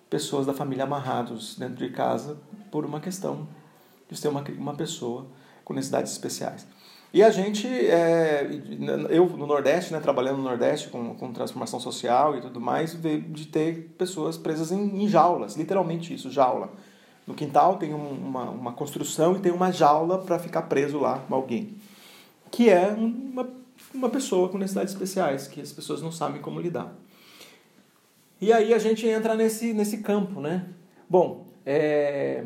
pessoas da família amarrados dentro de casa por uma questão de ser uma, uma pessoa com necessidades especiais. E a gente, é, eu no Nordeste, né, trabalhando no Nordeste com, com transformação social e tudo mais, de ter pessoas presas em, em jaulas, literalmente isso, jaula. No quintal tem um, uma, uma construção e tem uma jaula para ficar preso lá alguém. Que é uma uma pessoa com necessidades especiais, que as pessoas não sabem como lidar. E aí a gente entra nesse, nesse campo, né? Bom, é...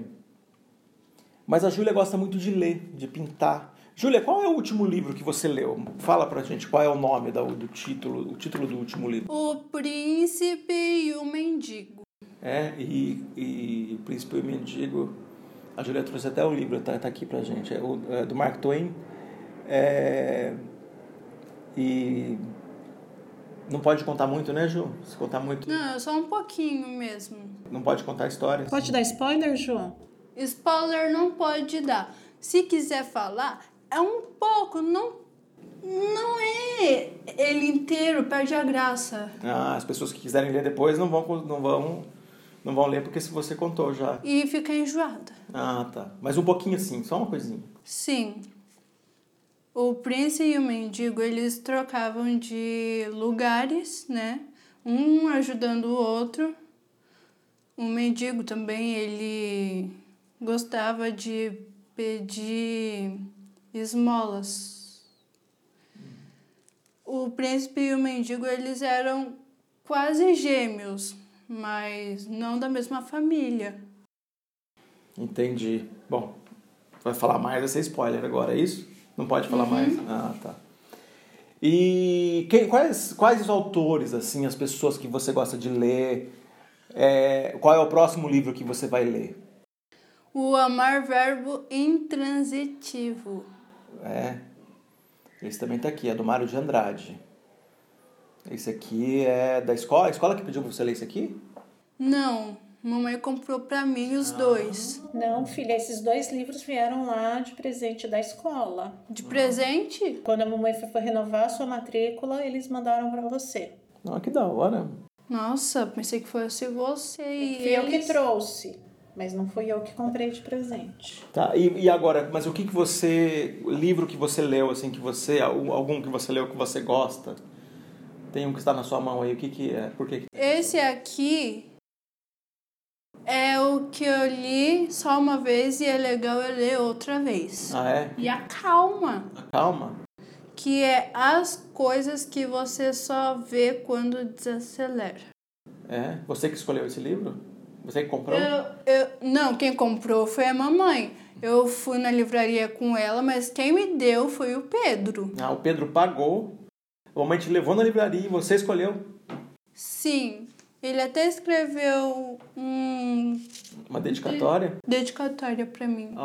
mas a Júlia gosta muito de ler, de pintar. Júlia, qual é o último livro que você leu? Fala pra gente qual é o nome do, do título, o título do último livro. O Príncipe e o Mendigo. É, e, e o Príncipe e o Mendigo, a Júlia trouxe até o livro, tá, tá aqui pra gente, é, o, é do Mark Twain. É, e não pode contar muito, né, Ju? Se contar muito. Não, só um pouquinho mesmo. Não pode contar histórias? Pode dar spoiler, Ju? Spoiler não pode dar. Se quiser falar, é um pouco, não não é ele inteiro, perde a graça. Ah, as pessoas que quiserem ler depois não vão não vão não vão ler porque se você contou já. E fica enjoada. Ah, tá. Mas um pouquinho assim, só uma coisinha. Sim. O príncipe e o mendigo, eles trocavam de lugares, né? Um ajudando o outro. O mendigo também, ele gostava de pedir esmolas. O príncipe e o mendigo, eles eram quase gêmeos, mas não da mesma família. Entendi. Bom, vai falar mais, ser spoiler agora, é isso? Não pode falar Uhum. mais? Ah, tá. E quem, quais, quais os autores, assim, as pessoas que você gosta de ler? É, qual é o próximo livro que você vai ler? O amar verbo intransitivo. É. Esse também tá aqui, é do Mário de Andrade. Esse aqui é da escola? A escola que pediu pra você ler esse aqui? Não, mamãe comprou pra mim os dois. Não, filha, esses dois livros vieram lá de presente da escola. De presente? Quando a mamãe foi foi renovar a sua matrícula, eles mandaram pra você. Ah, que da hora. Nossa, pensei que fosse você e Fui eu que eles. trouxe, mas não fui eu que comprei de presente. Tá, e, e agora, mas o que que você, livro que você leu, assim, que você, algum que você leu que você gosta? Tem um que está na sua mão aí, o que que é? Por que que Esse aqui é o que eu li só uma vez e é legal eu ler outra vez. Ah, é? E acalma, Calma. que é as coisas que você só vê quando desacelera. É? Você que escolheu esse livro? Você que comprou? Eu, eu, não, quem comprou foi a mamãe. Eu fui na livraria com ela, mas quem me deu foi o Pedro. Ah, o Pedro pagou. A mamãe te levou na livraria e você escolheu Sim, ele até escreveu um uma dedicatória? dedicatória pra mim.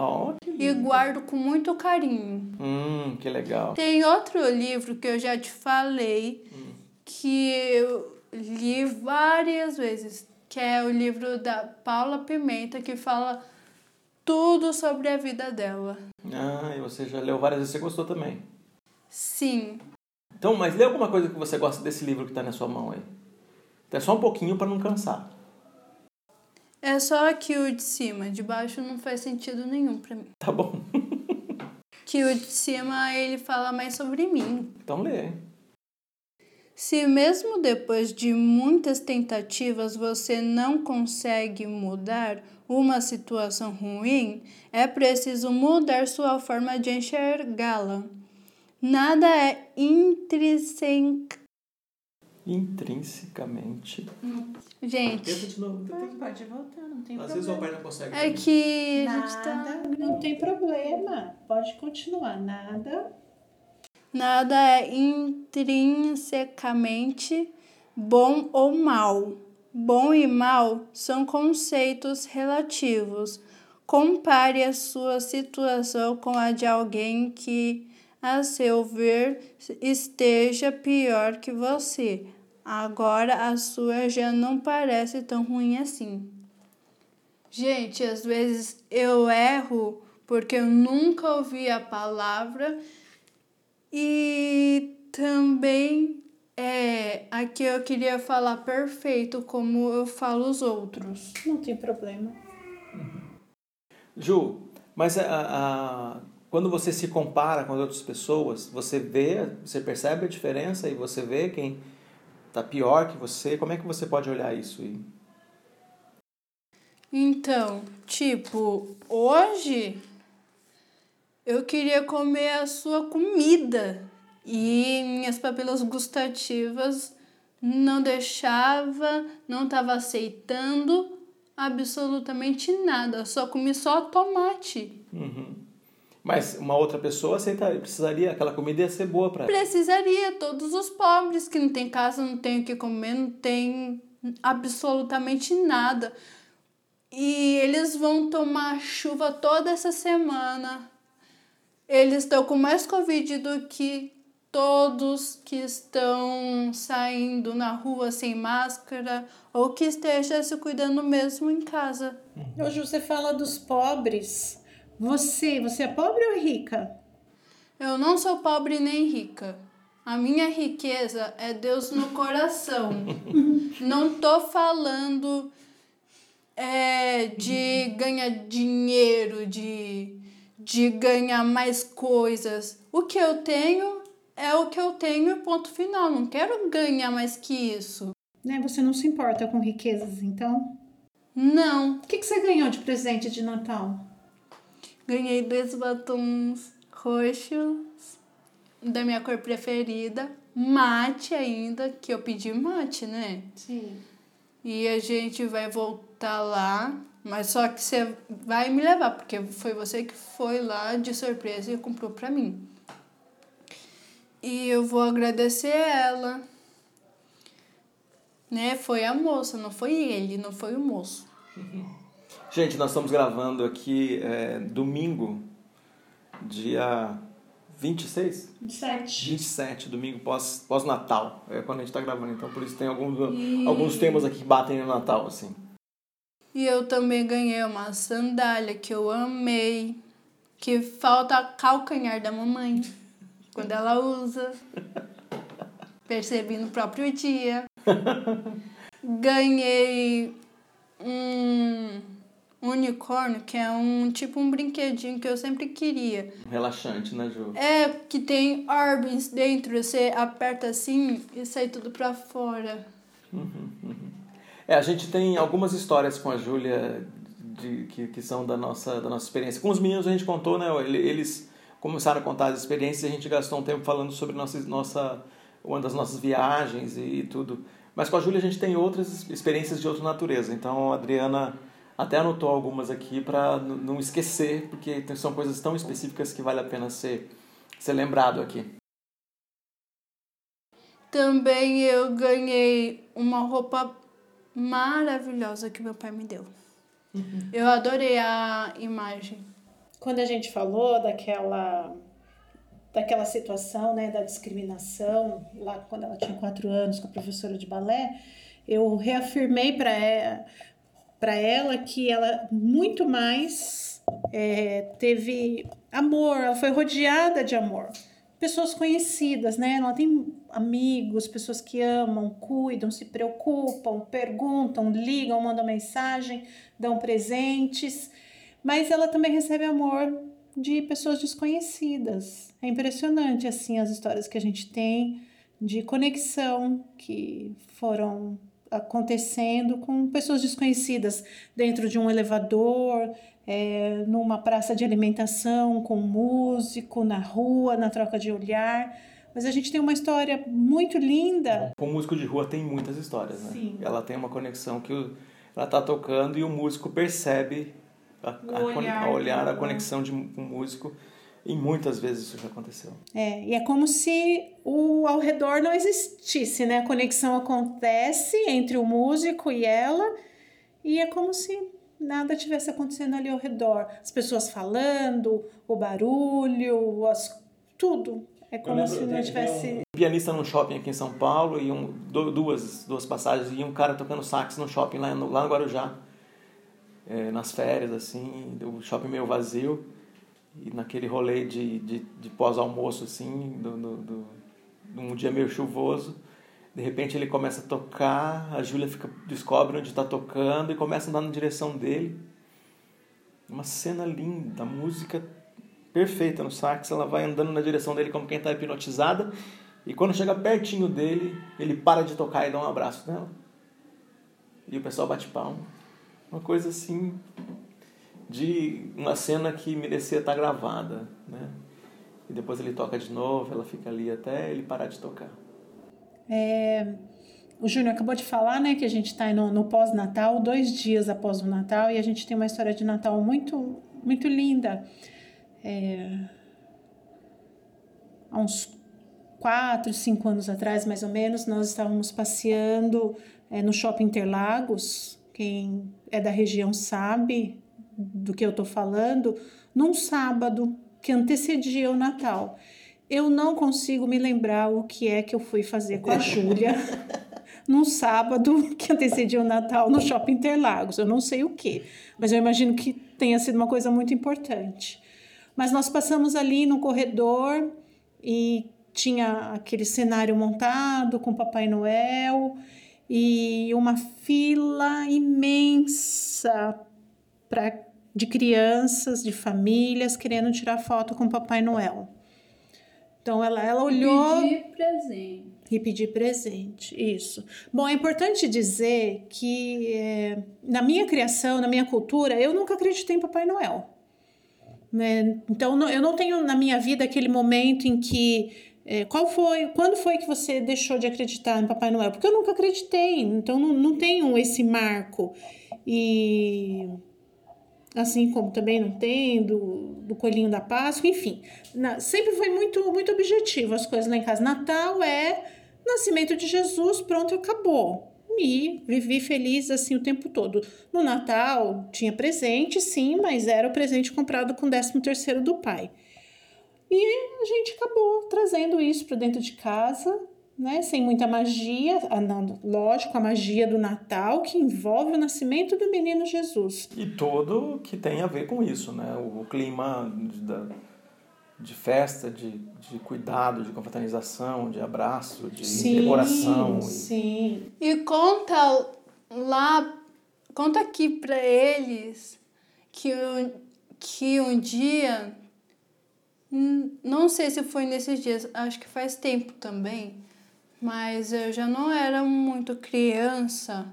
Que E guardo com muito carinho. Hum, que legal. Tem outro livro que eu já te falei que eu li várias vezes, que é o livro da Paula Pimenta, que fala tudo sobre a vida dela. Ah, e você já leu várias vezes, você gostou também. Sim, Então, mas lê alguma coisa que você gosta desse livro que está na sua mão aí. É só um pouquinho para não cansar. é só aqui o de cima, de baixo não faz sentido nenhum pra mim. Tá bom. Que o de cima ele fala mais sobre mim. Então lê. Se mesmo depois de muitas tentativas você não consegue mudar uma situação ruim, é preciso mudar sua forma de enxergá-la. Nada é intrínseco. Intrinsecamente. Gente, de novo. Pode voltar, não tem Às vezes o pai não consegue. é que a gente Nada, tá... não tem problema. Pode continuar. Nada. Nada é intrinsecamente bom ou mal. Bom e mal são conceitos relativos. Compare a sua situação com a de alguém que, a seu ver, esteja pior que você. Agora a sua já não parece tão ruim assim. Gente, às vezes eu erro porque eu nunca ouvi a palavra e também é, aqui eu queria falar perfeito como eu falo os outros. Não tem problema. Ju, mas a, a- quando você se compara com as outras pessoas, você vê, você percebe a diferença e você vê quem tá pior que você. Como é que você pode olhar isso? E... Então, tipo, hoje eu queria comer a sua comida e minhas papilas gustativas não deixava, não estava aceitando absolutamente nada, só comi só tomate. Uhum. Mas uma outra pessoa aceitaria, precisaria, aquela comida ia ser boa para ela. Precisaria, todos os pobres que não tem casa, não tem o que comer, não tem absolutamente nada. E eles vão tomar chuva toda essa semana. Eles estão com mais Covid do que todos que estão saindo na rua sem máscara ou que esteja se cuidando mesmo em casa. Hoje você fala dos pobres. Você, você é pobre ou rica? Eu não sou pobre nem rica. A minha riqueza é Deus no coração. não tô falando é, de ganhar dinheiro, de, de ganhar mais coisas. O que eu tenho é o que eu tenho e ponto final. Não quero ganhar mais que isso. Né? Você não se importa com riquezas, então? Não. O que, que você ganhou de presente de Natal? Ganhei dois batons roxos da minha cor preferida. Mate ainda, que eu pedi mate, né? Sim. e a gente vai voltar lá, mas só que você vai me levar, porque foi você que foi lá de surpresa e comprou pra mim. E eu vou agradecer ela. Né? Foi a moça, não foi ele, não foi o moço. Gente, nós estamos gravando aqui é, domingo, dia 26? 27. 27, domingo pós, pós-Natal. É quando a gente está gravando, então por isso tem alguns, alguns temas aqui que batem no Natal, assim. E eu também ganhei uma sandália que eu amei, que falta calcanhar da mamãe quando ela usa. Percebi no próprio dia. Ganhei um unicórnio, que é um tipo um brinquedinho que eu sempre queria. Relaxante, né, Ju? É, que tem orbes dentro, você aperta assim e sai tudo pra fora. É, a gente tem algumas histórias com a Júlia de, que, que são da nossa, da nossa experiência. Com os meninos a gente contou, né? Eles começaram a contar as experiências e a gente gastou um tempo falando sobre nossa, nossa, uma das nossas viagens e, e tudo. Mas com a Júlia a gente tem outras experiências de outra natureza. Então a Adriana até anotou algumas aqui para não esquecer, porque são coisas tão específicas que vale a pena ser, ser lembrado aqui. Também eu ganhei uma roupa maravilhosa que meu pai me deu. Eu adorei a imagem. Quando a gente falou daquela daquela situação, né, da discriminação, lá quando ela tinha quatro anos com a professora de balé, eu reafirmei para ela, para ela que ela muito mais é, teve amor, ela foi rodeada de amor. Pessoas conhecidas, né? Ela tem amigos, pessoas que amam, cuidam, se preocupam, perguntam, ligam, mandam mensagem, dão presentes. Mas ela também recebe amor de pessoas desconhecidas. É impressionante assim as histórias que a gente tem de conexão que foram acontecendo com pessoas desconhecidas dentro de um elevador, é, numa praça de alimentação, com um músico, na rua, na troca de olhar. Mas a gente tem uma história muito linda. Com músico de rua tem muitas histórias, né? Sim. Ela tem uma conexão que o, ela tá tocando e o músico percebe a, O olhar a olhar, a conexão de um músico. E muitas vezes isso já aconteceu. É, e é como se o ao redor não existisse, né? A conexão acontece entre o músico e ela, e é como se nada tivesse acontecendo ali ao redor. As pessoas falando, o barulho, as, tudo. É como lembro, se não tivesse. um pianista num shopping aqui em São Paulo e um, du- duas, duas passagens e um cara tocando sax no shopping lá no, lá no Guarujá. É, nas férias, assim, o shopping meio vazio. E naquele rolê de, de, de pós-almoço, assim, do, do, do, um dia meio chuvoso. De repente ele começa a tocar, a Júlia fica, descobre onde está tocando e começa a andar na direção dele. Uma cena linda, música perfeita no sax, ela vai andando na direção dele como quem está hipnotizada. E quando chega pertinho dele, ele para de tocar e dá um abraço nela. E o pessoal bate palma. Uma coisa assim de uma cena que merecia estar gravada, né? E depois ele toca de novo, ela fica ali até ele parar de tocar. O Júnior acabou de falar, né, que a gente está no, no pós-natal, dois dias após o Natal, e a gente tem uma história de Natal muito, muito linda. É, há uns quatro, cinco anos atrás, mais ou menos, nós estávamos passeando é, no Shopping Interlagos. Quem é da região sabe do que eu estou falando. Num sábado que antecedia o Natal. Eu não consigo me lembrar o que é que eu fui fazer com a Júlia num sábado que antecedia o Natal no Shopping Interlagos. Eu não sei o que, mas eu imagino que tenha sido uma coisa muito importante. Mas nós passamos ali no corredor e tinha aquele cenário montado com Papai Noel e uma fila imensa pra, de crianças, de famílias querendo tirar foto com Papai Noel. Então ela, ela olhou Pedir presente. e pedir presente, isso. Bom, é importante dizer que é, na minha criação, na minha cultura, eu nunca acreditei em Papai Noel. Né? Então, não- eu não tenho na minha vida aquele momento em que é, qual foi, quando foi que você deixou de acreditar em Papai Noel? Porque eu nunca acreditei, então não, não tenho esse marco. E assim como também não tem do, do coelhinho da Páscoa, enfim, na, sempre foi muito muito objetivo as coisas lá em casa. Natal é nascimento de Jesus, pronto, acabou. E vivi feliz assim o tempo todo. No Natal tinha presente, sim, mas era o presente comprado com o 13 terceiro do pai. E a gente acabou trazendo isso para dentro de casa, né? Sem muita magia, lógico, a magia do Natal que envolve o nascimento do menino Jesus. E todo que tem a ver com isso, né? O clima da, de festa, de, de cuidado, de confraternização, de abraço, de sim, decoração. Sim. E conta lá, conta aqui para eles que, que um dia não sei se foi nesses dias, acho que faz tempo também, mas eu já não era muito criança.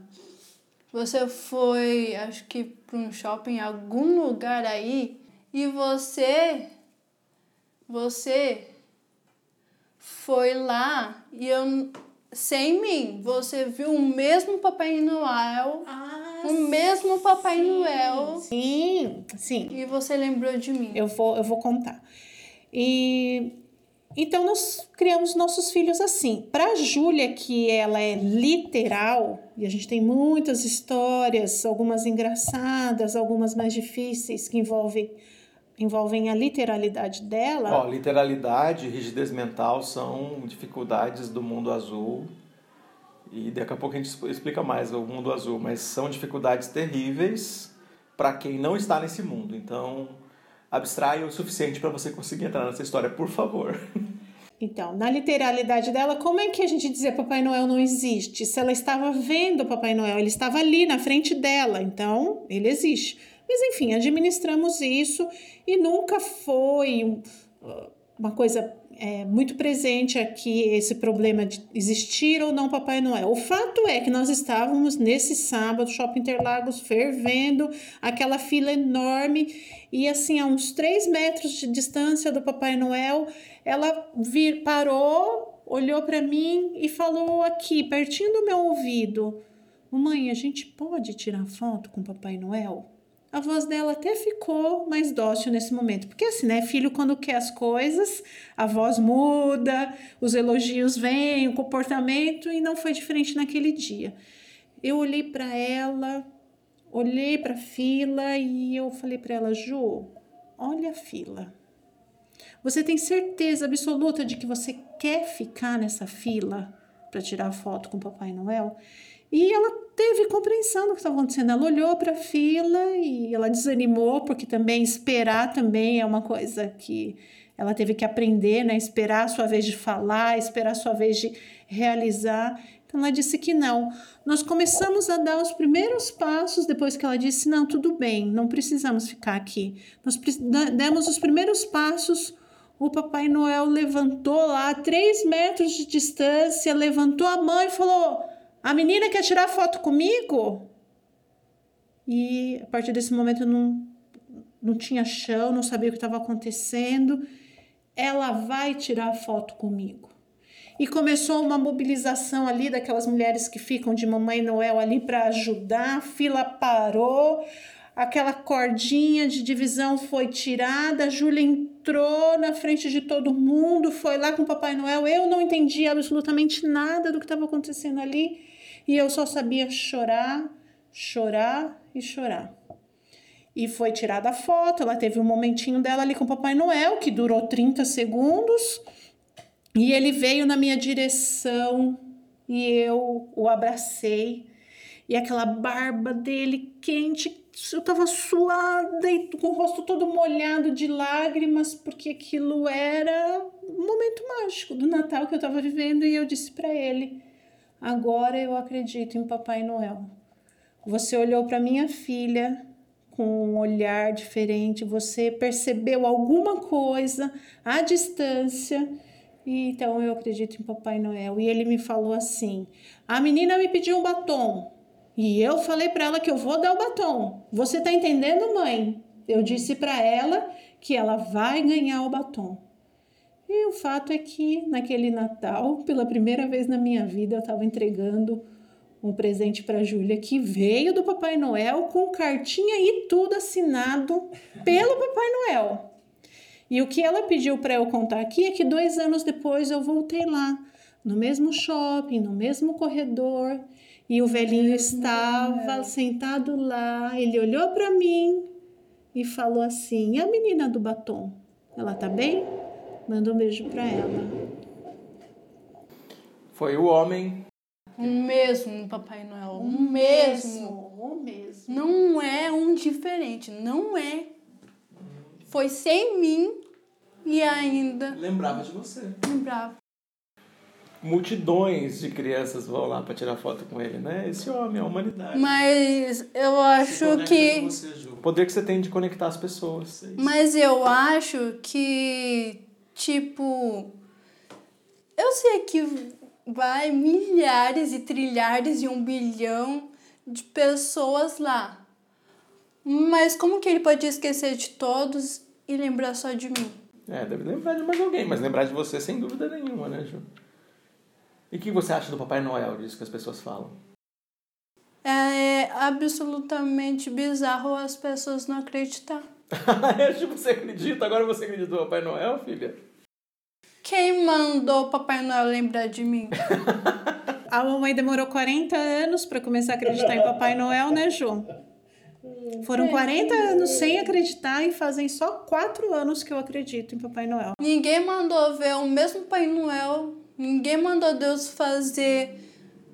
Você foi, acho que para um shopping em algum lugar aí e você você foi lá e eu sem mim, você viu o mesmo Papai Noel. Ah, o mesmo Papai sim, Noel. Sim, sim. E você lembrou de mim. Eu vou, eu vou contar. E então nós criamos nossos filhos assim. Para a Júlia, que ela é literal, e a gente tem muitas histórias, algumas engraçadas, algumas mais difíceis que envolvem envolvem a literalidade dela. Ó, literalidade e rigidez mental são dificuldades do mundo azul. E daqui a pouco a gente explica mais o mundo azul, mas são dificuldades terríveis para quem não está nesse mundo. Então, abstraia o suficiente para você conseguir entrar nessa história, por favor. Então, na literalidade dela, como é que a gente dizia Papai Noel não existe? Se ela estava vendo Papai Noel, ele estava ali na frente dela, então ele existe. Mas enfim, administramos isso e nunca foi uma coisa é, muito presente aqui esse problema de existir ou não Papai Noel. O fato é que nós estávamos nesse sábado, Shopping Interlagos fervendo, aquela fila enorme, e assim, a uns três metros de distância do Papai Noel, ela vir, parou, olhou para mim e falou aqui, pertinho do meu ouvido: Mãe, a gente pode tirar foto com Papai Noel? A voz dela até ficou mais dócil nesse momento. Porque assim, né, filho quando quer as coisas, a voz muda, os elogios vêm, o comportamento e não foi diferente naquele dia. Eu olhei para ela, olhei para a fila e eu falei para ela, Ju, olha a fila. Você tem certeza absoluta de que você quer ficar nessa fila para tirar foto com o Papai Noel? E ela teve compreensão do que estava acontecendo. Ela olhou para a fila e ela desanimou, porque também esperar também é uma coisa que ela teve que aprender, né? Esperar a sua vez de falar, esperar a sua vez de realizar. Então ela disse que não. Nós começamos a dar os primeiros passos depois que ela disse: não, tudo bem, não precisamos ficar aqui. Nós demos os primeiros passos. O Papai Noel levantou lá, a três metros de distância, levantou a mão e falou: a menina quer tirar foto comigo? E a partir desse momento eu não, não tinha chão, não sabia o que estava acontecendo. Ela vai tirar foto comigo. E começou uma mobilização ali daquelas mulheres que ficam de Mamãe Noel ali para ajudar. A fila parou, aquela cordinha de divisão foi tirada, a Júlia entrou na frente de todo mundo, foi lá com o Papai Noel. Eu não entendi absolutamente nada do que estava acontecendo ali. E eu só sabia chorar, chorar e chorar. E foi tirada a foto, ela teve um momentinho dela ali com o Papai Noel, que durou 30 segundos. E ele veio na minha direção e eu o abracei. E aquela barba dele quente, eu tava suada e com o rosto todo molhado de lágrimas, porque aquilo era um momento mágico do Natal que eu tava vivendo. E eu disse para ele: Agora eu acredito em Papai Noel. Você olhou para minha filha com um olhar diferente, você percebeu alguma coisa à distância. E então eu acredito em Papai Noel. E ele me falou assim: "A menina me pediu um batom. E eu falei para ela que eu vou dar o batom. Você tá entendendo, mãe? Eu disse para ela que ela vai ganhar o batom. E o fato é que naquele Natal, pela primeira vez na minha vida, eu estava entregando um presente para Júlia que veio do Papai Noel com cartinha e tudo assinado pelo Papai Noel. E o que ela pediu para eu contar aqui é que dois anos depois eu voltei lá, no mesmo shopping, no mesmo corredor, e o velhinho estava sentado lá. Ele olhou para mim e falou assim: "E a menina do batom, ela tá bem?" Manda um beijo para ela. Foi o homem. O mesmo Papai Noel. O mesmo. O mesmo. Não é um diferente. Não é. Foi sem mim e ainda Lembrava de você. lembrava. Multidões de crianças vão lá para tirar foto com ele, né? Esse homem, a humanidade. Mas eu acho que. você, Ju. O poder que você tem de conectar as pessoas. é. Mas eu acho que, tipo. Eu sei que vai milhares e trilhares e um bilhão de pessoas lá. Mas como que ele pode esquecer de todos e lembrar só de mim? É, deve lembrar de mais alguém, mas lembrar de você sem dúvida nenhuma, né, Ju? E o que você acha do Papai Noel, disso que as pessoas falam? É absolutamente bizarro as pessoas não acreditar. Ju, você acredita? Agora você acredita no Papai Noel, filha? Quem mandou o Papai Noel lembrar de mim? A mamãe demorou 40 anos para começar a acreditar em Papai Noel, né, Ju? Foram 40 anos sem acreditar e fazem só 4 anos que eu acredito em Papai Noel. Ninguém mandou ver o mesmo Pai Noel. Ninguém mandou Deus fazer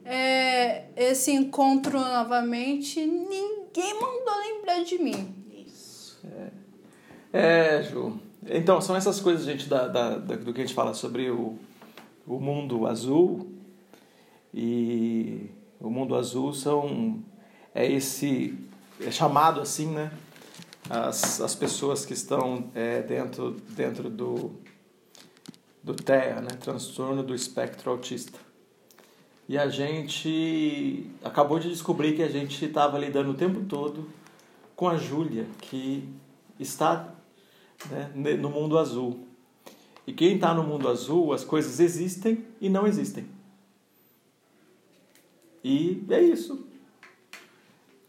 é, esse encontro novamente. Ninguém mandou lembrar de mim. É, Ju. Então, são essas coisas, gente, da, da, da- do que a gente fala sobre o, o mundo azul. E o mundo azul são. É esse. É chamado assim, né? As, as pessoas que estão é, dentro, dentro do, do TEA, né? Transtorno do espectro autista. E a gente acabou de descobrir que a gente estava lidando o tempo todo com a Júlia, que está né, no mundo azul. E quem está no mundo azul, as coisas existem e não existem. E é isso.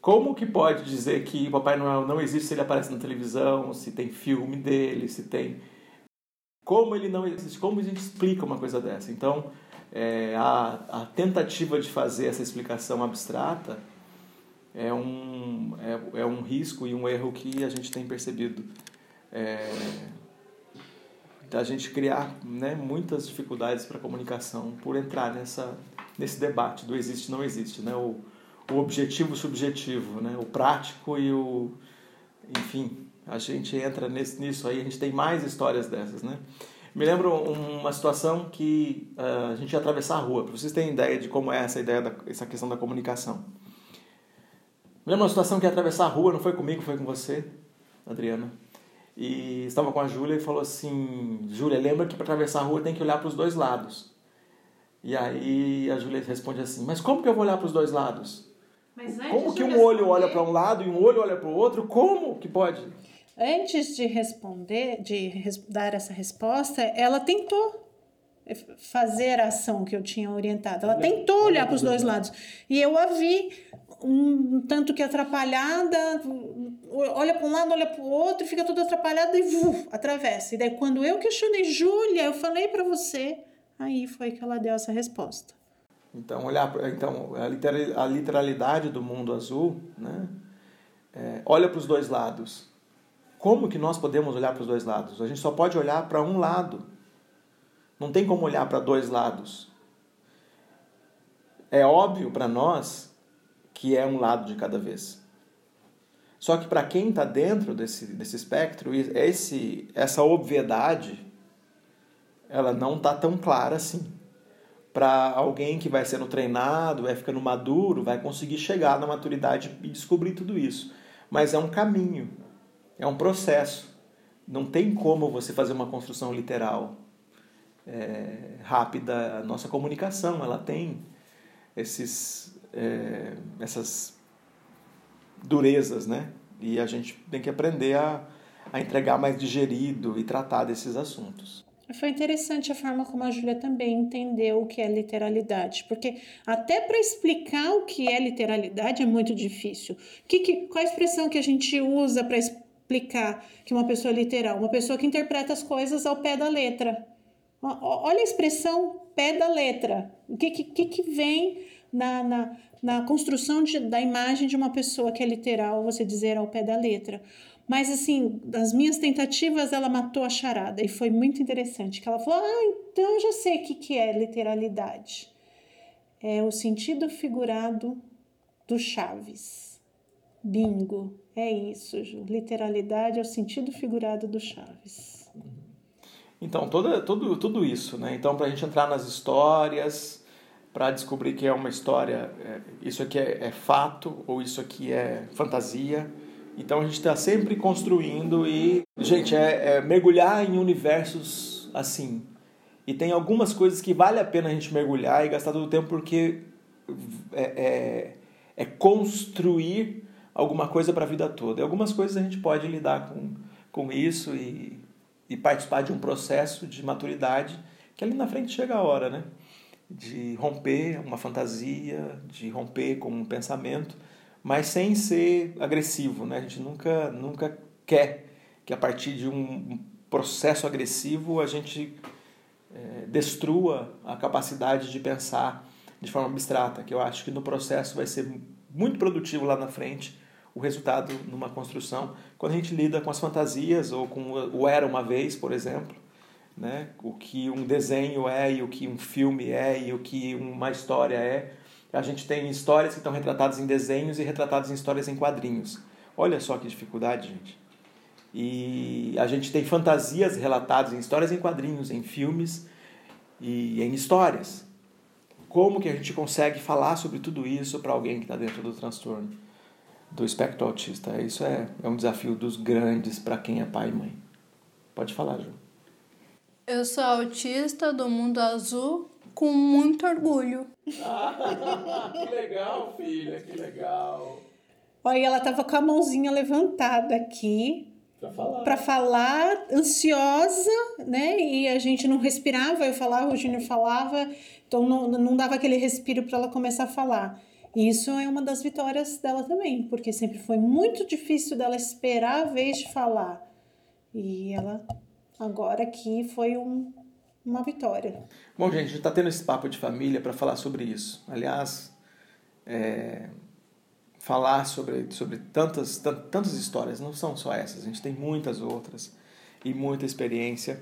Como que pode dizer que Papai Noel não existe se ele aparece na televisão, se tem filme dele, se tem. Como ele não existe? Como a gente explica uma coisa dessa? Então, é, a, a tentativa de fazer essa explicação abstrata é um, é, é um risco e um erro que a gente tem percebido. É, da gente criar né, muitas dificuldades para a comunicação por entrar nessa, nesse debate do existe não existe, né? o, o objetivo subjetivo, né? o prático e o. Enfim, a gente entra nesse, nisso aí, a gente tem mais histórias dessas. Né? Me lembro uma situação que ah, a gente ia atravessar a rua, para vocês terem ideia de como é essa ideia, da, essa questão da comunicação. Me lembro uma situação que ia atravessar a rua, não foi comigo, foi com você, Adriana. E estava com a Júlia e falou assim: Júlia, lembra que para atravessar a rua tem que olhar para os dois lados. E aí a Júlia responde assim: Mas como que eu vou olhar para os dois lados? Como que um olho olha para um lado e um olho olha para o outro? Como que pode? Antes de responder, de res- dar essa resposta, ela tentou fazer a ação que eu tinha orientado. Ela tentou olhar para os dois lados. E eu a vi um tanto que atrapalhada, olha para um lado, olha para o outro, fica toda atrapalhada e vu, atravessa. E daí, quando eu questionei, Júlia, eu falei para você, aí foi que ela deu essa resposta. Então, olhar então a literalidade do mundo azul, né? É, olha para os dois lados. Como que nós podemos olhar para os dois lados? A gente só pode olhar para um lado. Não tem como olhar para dois lados. É óbvio para nós que é um lado de cada vez. Só que para quem está dentro desse, desse espectro, esse, essa obviedade, ela não está tão clara assim para alguém que vai sendo treinado, vai ficando maduro, vai conseguir chegar na maturidade e descobrir tudo isso. Mas é um caminho, é um processo. Não tem como você fazer uma construção literal é, rápida. A nossa comunicação, ela tem esses, é, essas durezas, né? E a gente tem que aprender a, a entregar mais digerido e tratar desses assuntos. Foi interessante a forma como a Júlia também entendeu o que é literalidade, porque até para explicar o que é literalidade é muito difícil. Que, que, qual a expressão que a gente usa para explicar que uma pessoa é literal? Uma pessoa que interpreta as coisas ao pé da letra. Olha a expressão pé da letra. O que, que, que vem na, na, na construção de, da imagem de uma pessoa que é literal, você dizer ao pé da letra? Mas, assim, das minhas tentativas, ela matou a charada. E foi muito interessante. Que ela falou, ah, então eu já sei o que, que é literalidade. É o sentido figurado do Chaves. Bingo. É isso, Ju. Literalidade é o sentido figurado do Chaves. Então, toda, tudo, tudo isso, né? Então, para a gente entrar nas histórias, para descobrir que é uma história, é, isso aqui é, é fato ou isso aqui é fantasia então a gente está sempre construindo e, gente, é, é, mergulhar em universos assim. E tem algumas coisas que vale a pena a gente mergulhar e gastar todo o tempo porque é, é, é construir alguma coisa para a vida toda. E algumas coisas a gente pode lidar com, com isso e, e participar de um processo de maturidade que ali na frente chega a hora, né? De romper uma fantasia, de romper com um pensamento mas sem ser agressivo. Né? A gente nunca, nunca quer que a partir de um processo agressivo a gente é, destrua a capacidade de pensar de forma abstrata, que eu acho que no processo vai ser muito produtivo lá na frente o resultado numa construção, quando a gente lida com as fantasias ou com o era uma vez, por exemplo, né? o que um desenho é e o que um filme é e o que uma história é, a gente tem histórias que estão retratadas em desenhos e retratadas em histórias em quadrinhos. Olha só que dificuldade, gente. E a gente tem fantasias relatadas em histórias em quadrinhos, em filmes e em histórias. Como que a gente consegue falar sobre tudo isso para alguém que está dentro do transtorno, do espectro autista? Isso é, é um desafio dos grandes para quem é pai e mãe. Pode falar, Ju. Eu sou autista do mundo azul com muito orgulho. que legal, filha, que legal. Olha, ela tava com a mãozinha levantada aqui. Pra falar. Pra falar, ansiosa, né? E a gente não respirava, eu falava, o Júnior falava, então não, não dava aquele respiro para ela começar a falar. E isso é uma das vitórias dela também, porque sempre foi muito difícil dela esperar a vez de falar. E ela, agora aqui, foi um, uma vitória. Bom, gente, a gente está tendo esse papo de família para falar sobre isso. Aliás, é, falar sobre, sobre tantas, tantas histórias, não são só essas, a gente tem muitas outras e muita experiência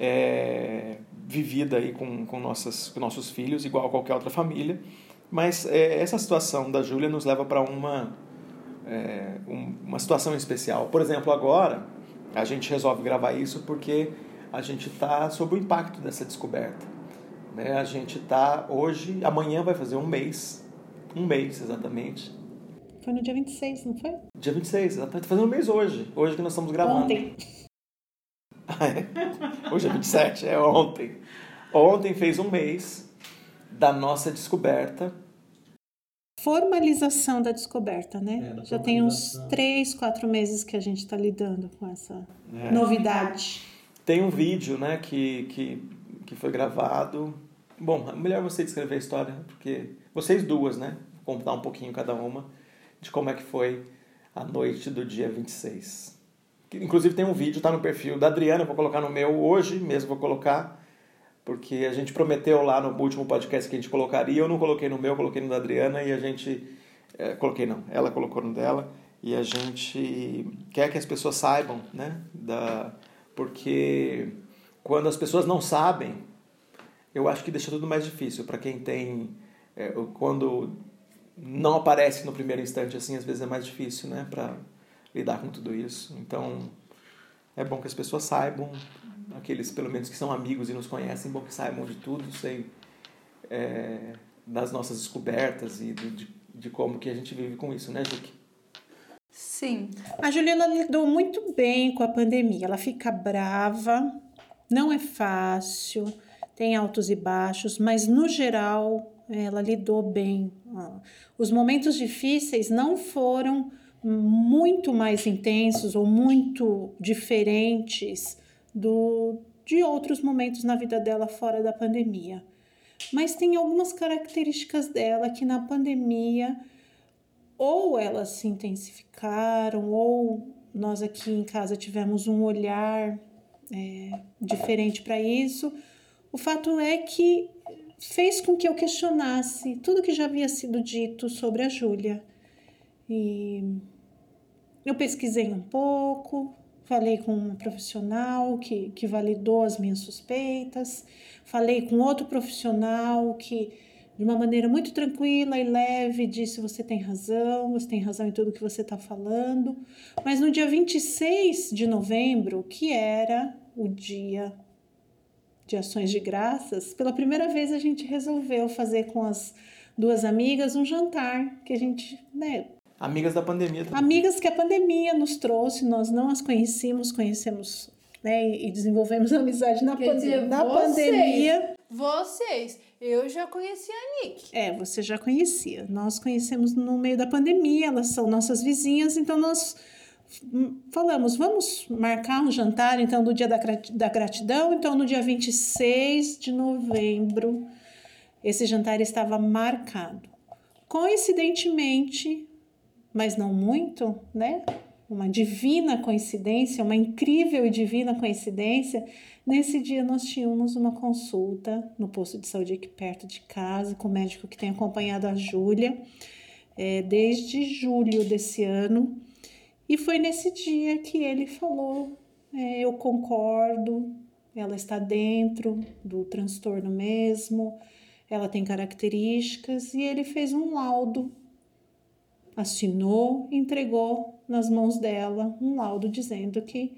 é, vivida aí com, com, nossas, com nossos filhos, igual a qualquer outra família. Mas é, essa situação da Júlia nos leva para uma, é, um, uma situação especial. Por exemplo, agora a gente resolve gravar isso porque a gente está sob o impacto dessa descoberta. Né? A gente está hoje, amanhã vai fazer um mês, um mês exatamente. Foi no dia 26, não foi? Dia 26, exatamente. Tá fazendo um mês hoje, hoje que nós estamos gravando. Ontem. hoje é 27, é ontem. Ontem fez um mês da nossa descoberta. Formalização da descoberta, né? É, Já tem uns três, quatro meses que a gente está lidando com essa é. novidade. Tem um vídeo, né, que, que, que foi gravado. Bom, é melhor você descrever a história, porque vocês duas, né, contar um pouquinho cada uma de como é que foi a noite do dia 26. Inclusive tem um vídeo, tá no perfil da Adriana, vou colocar no meu hoje mesmo, vou colocar, porque a gente prometeu lá no último podcast que a gente colocaria, eu não coloquei no meu, coloquei no da Adriana e a gente. É, coloquei não, ela colocou no dela e a gente quer que as pessoas saibam, né, da, porque quando as pessoas não sabem, eu acho que deixa tudo mais difícil para quem tem é, quando não aparece no primeiro instante assim, às vezes é mais difícil, né, para lidar com tudo isso. Então, é bom que as pessoas saibam, aqueles pelo menos que são amigos e nos conhecem, bom que saibam de tudo, sei é, das nossas descobertas e de, de como que a gente vive com isso, né, Juque? Sim. A Juliana lidou muito bem com a pandemia. Ela fica brava, não é fácil, tem altos e baixos, mas no geral ela lidou bem. Os momentos difíceis não foram muito mais intensos ou muito diferentes do, de outros momentos na vida dela fora da pandemia. Mas tem algumas características dela que na pandemia ou elas se intensificaram, ou nós aqui em casa tivemos um olhar é, diferente para isso. O fato é que fez com que eu questionasse tudo que já havia sido dito sobre a Júlia. E eu pesquisei um pouco, falei com um profissional que, que validou as minhas suspeitas, falei com outro profissional que, de uma maneira muito tranquila e leve, disse: Você tem razão, você tem razão em tudo que você está falando. Mas no dia 26 de novembro, que era o dia de ações de graças, pela primeira vez a gente resolveu fazer com as duas amigas um jantar que a gente, né, Amigas da pandemia. Também. Amigas que a pandemia nos trouxe, nós não as conhecíamos, conhecemos né, e desenvolvemos amizade na, Quer dizer, na vocês, pandemia. Vocês, eu já conhecia a Nick. É, você já conhecia. Nós conhecemos no meio da pandemia, elas são nossas vizinhas, então nós falamos, vamos marcar um jantar então no dia da, da gratidão, então no dia 26 de novembro esse jantar estava marcado. Coincidentemente, mas não muito, né? Uma divina coincidência, uma incrível e divina coincidência. Nesse dia nós tínhamos uma consulta no posto de saúde aqui perto de casa, com o médico que tem acompanhado a Júlia é, desde julho desse ano. E foi nesse dia que ele falou: é, Eu concordo, ela está dentro do transtorno mesmo, ela tem características, e ele fez um laudo, assinou e entregou nas mãos dela um laudo dizendo que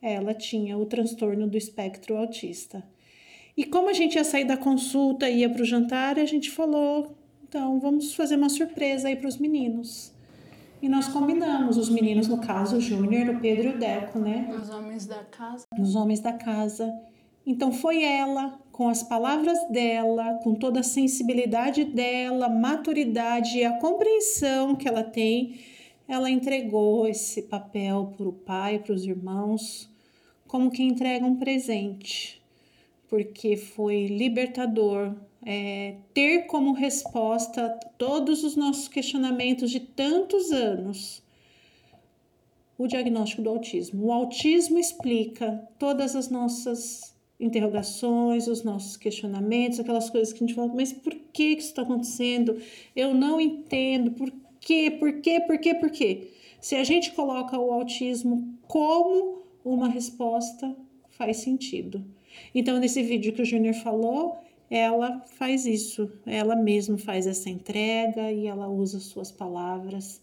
ela tinha o transtorno do espectro autista. E como a gente ia sair da consulta e ia para o jantar, a gente falou: então vamos fazer uma surpresa aí para os meninos. E nós combinamos, os meninos, no caso, o Júnior, o Pedro e o Deco, né? Os homens da casa. Os homens da casa. Então foi ela, com as palavras dela, com toda a sensibilidade dela, maturidade e a compreensão que ela tem, ela entregou esse papel para o pai, para os irmãos, como que entrega um presente, porque foi libertador é, ter como resposta todos os nossos questionamentos de tantos anos o diagnóstico do autismo. O autismo explica todas as nossas interrogações, os nossos questionamentos, aquelas coisas que a gente fala, mas por que, isso está acontecendo? Eu não entendo, por quê, por quê, por quê, por quê? Se a gente coloca o autismo como uma resposta, faz sentido. Então, nesse vídeo que o Júnior falou, ela faz isso, ela mesma faz essa entrega e ela usa suas palavras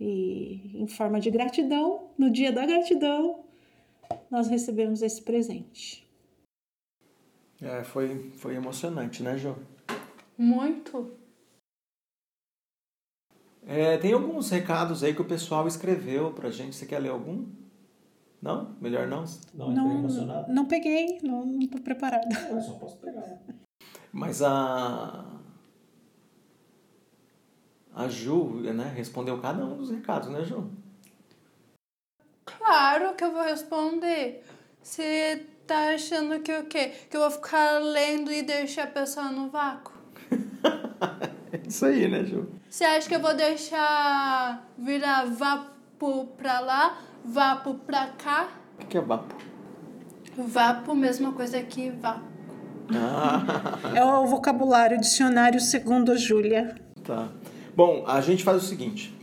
e em forma de gratidão, no dia da gratidão, nós recebemos esse presente. É, foi, foi emocionante, né, Jo? Muito. É, tem alguns recados aí que o pessoal escreveu pra gente. Você quer ler algum? Não? Melhor não? Não, Não, emocionado. não peguei, não, não tô preparada. Eu só posso pegar. Mas a. A Ju, né, respondeu cada um dos recados, né, Ju? Claro que eu vou responder. Você tá achando que o quê? Que eu vou ficar lendo e deixar a pessoa no vácuo? É isso aí, né, Ju? Você acha que eu vou deixar virar vapo pra lá, vapo pra cá? O que que é vapo? Vapo, mesma coisa que vapo. Ah, É o vocabulário dicionário segundo a Júlia. tá. Bom, a gente faz o seguinte.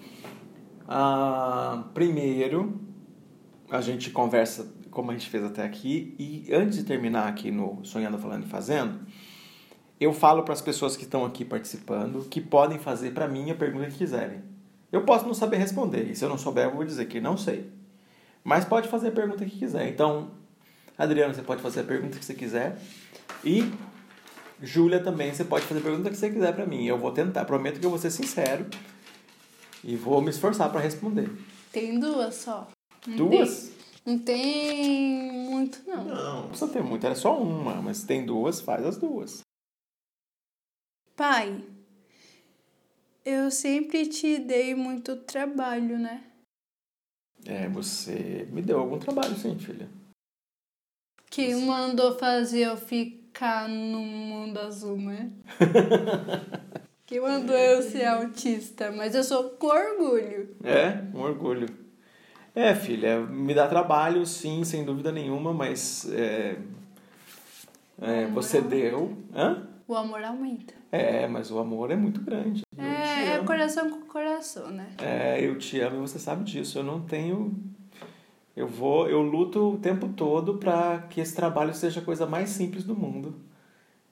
Ah, primeiro, a gente conversa como a gente fez até aqui. E antes de terminar aqui no Sonhando, Falando e Fazendo, eu falo para as pessoas que estão aqui participando que podem fazer para mim a pergunta que quiserem. Eu posso não saber responder, e se eu não souber, eu vou dizer que não sei. Mas pode fazer a pergunta que quiser. Então, Adriano, você pode fazer a pergunta que você quiser. E Júlia também, você pode fazer a pergunta que você quiser para mim. Eu vou tentar, prometo que eu vou ser sincero e vou me esforçar para responder. Tem duas só. Duas? Não tem muito, não. Não, não precisa ter muito, era só uma, mas tem duas, faz as duas. Pai, eu sempre te dei muito trabalho, né? É, você me deu algum trabalho, sim, filha. Quem mandou fazer eu ficar no mundo azul, né? Quem mandou eu ser autista, mas eu sou com orgulho. É, um orgulho. É, filha, me dá trabalho, sim, sem dúvida nenhuma, mas é, é, você deu. Hã? O amor aumenta. É, mas o amor é muito grande. É, é coração com coração, né? É, eu te amo e você sabe disso. Eu não tenho. Eu vou, eu luto o tempo todo para que esse trabalho seja a coisa mais simples do mundo.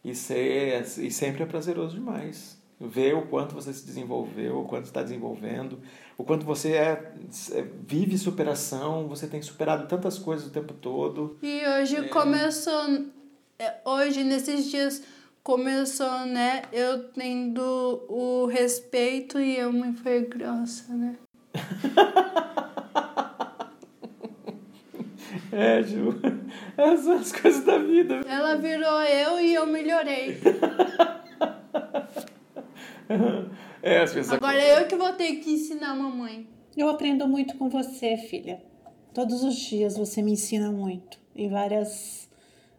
E, ser, e sempre é prazeroso demais. Ver o quanto você se desenvolveu, o quanto está desenvolvendo, o quanto você é, é- vive superação, você tem superado tantas coisas o tempo todo. E hoje começou. é, Hoje, nesses dias, começou, né? Eu tendo o respeito e eu me foi grossa, né? É, Ju. Essas são as coisas da vida. Ela virou eu e eu melhorei. É, as coisas Agora é eu que vou ter que ensinar a mamãe. Eu aprendo muito com você, filha. Todos os dias você me ensina muito em várias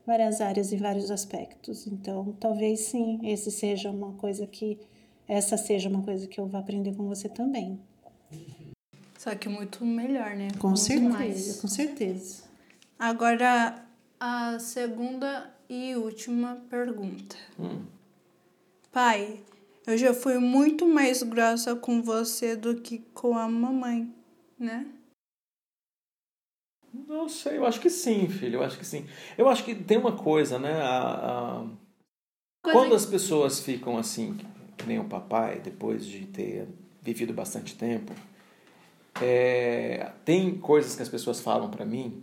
várias áreas e vários aspectos. Então, talvez sim, esse seja uma coisa que essa seja uma coisa que eu vou aprender com você também. Só que muito melhor, né? Com Muito certeza, mais. com certeza. Agora, a segunda e última pergunta. Hum. Pai, eu já fui muito mais grossa com você do que com a mamãe, né? Não sei, eu acho que sim, filho, eu acho que sim. Eu acho que tem uma coisa, né? a- a- Quando as pessoas ficam assim, que nem o papai, depois de ter vivido bastante tempo, é, tem coisas que as pessoas falam pra mim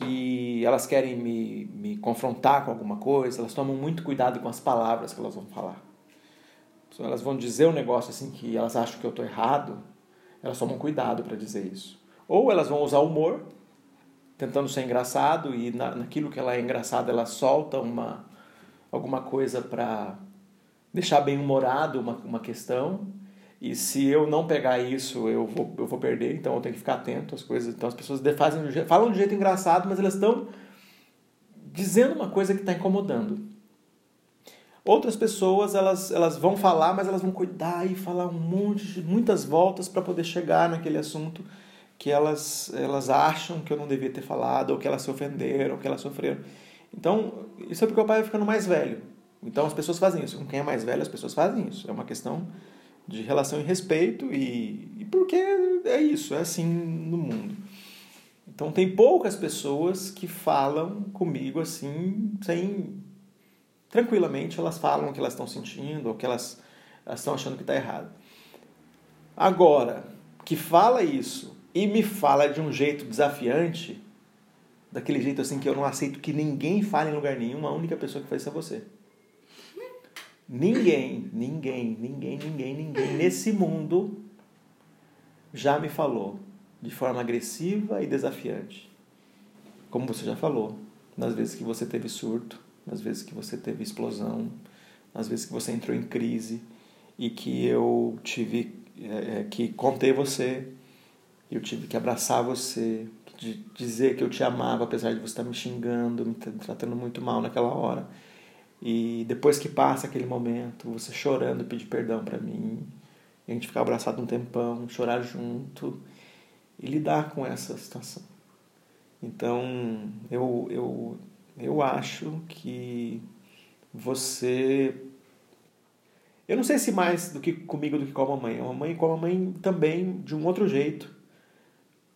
que elas querem me, me confrontar com alguma coisa, elas tomam muito cuidado com as palavras que elas vão falar. Se elas vão dizer um negócio assim que elas acham que eu tô errado, elas tomam cuidado para dizer isso. Ou elas vão usar humor, tentando ser engraçado, e na, naquilo que ela é engraçada, ela solta uma, alguma coisa para deixar bem humorado uma, uma questão. E se eu não pegar isso, eu vou, eu vou perder, então eu tenho que ficar atento às coisas. Então as pessoas fazem, falam de jeito engraçado, mas elas estão dizendo uma coisa que está incomodando. Outras pessoas, elas, elas vão falar, mas elas vão cuidar e falar um monte, de, muitas voltas para poder chegar naquele assunto que elas, elas acham que eu não devia ter falado, ou que elas se ofenderam, ou que elas sofreram. Então, isso é porque o pai vai ficando mais velho. Então, as pessoas fazem isso. Com quem é mais velho, as pessoas fazem isso. É uma questão de relação e respeito, e, e porque é isso, é assim no mundo. Então, tem poucas pessoas que falam comigo assim, sem tranquilamente elas falam o que elas estão sentindo ou que elas, elas estão achando que está errado. Agora, que fala isso e me fala de um jeito desafiante, daquele jeito assim que eu não aceito que ninguém fale em lugar nenhum, a única pessoa que faz isso é você. Ninguém, ninguém, ninguém, ninguém, ninguém nesse mundo já me falou de forma agressiva e desafiante. Como você já falou, nas vezes que você teve surto, nas vezes que você teve explosão, nas vezes que você entrou em crise e que eu tive é, que conter você, eu tive que abraçar você, dizer que eu te amava apesar de você estar me xingando, me tra- tratando muito mal naquela hora. E depois que passa aquele momento, você chorando, pedir perdão para mim, a gente ficar abraçado um tempão, chorar junto e lidar com essa situação. Então, eu, eu, eu acho que você. Eu não sei se mais do que comigo do que com a mamãe. A mamãe com a mamãe também de um outro jeito.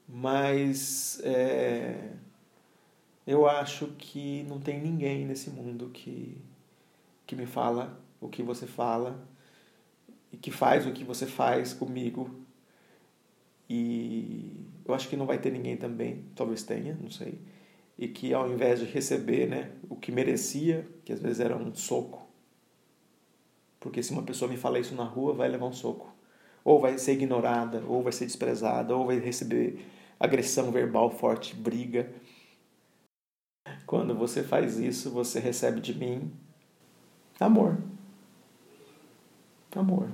Mas é, eu acho que não tem ninguém nesse mundo que, que me fala o que você fala e que faz o que você faz comigo. E eu acho que não vai ter ninguém também, talvez tenha, não sei. E que ao invés de receber né, o que merecia, que às vezes era um soco, porque se uma pessoa me fala isso na rua, vai levar um soco. Ou vai ser ignorada, ou vai ser desprezada, ou vai receber agressão verbal forte, briga. Quando você faz isso, você recebe de mim amor. Amor.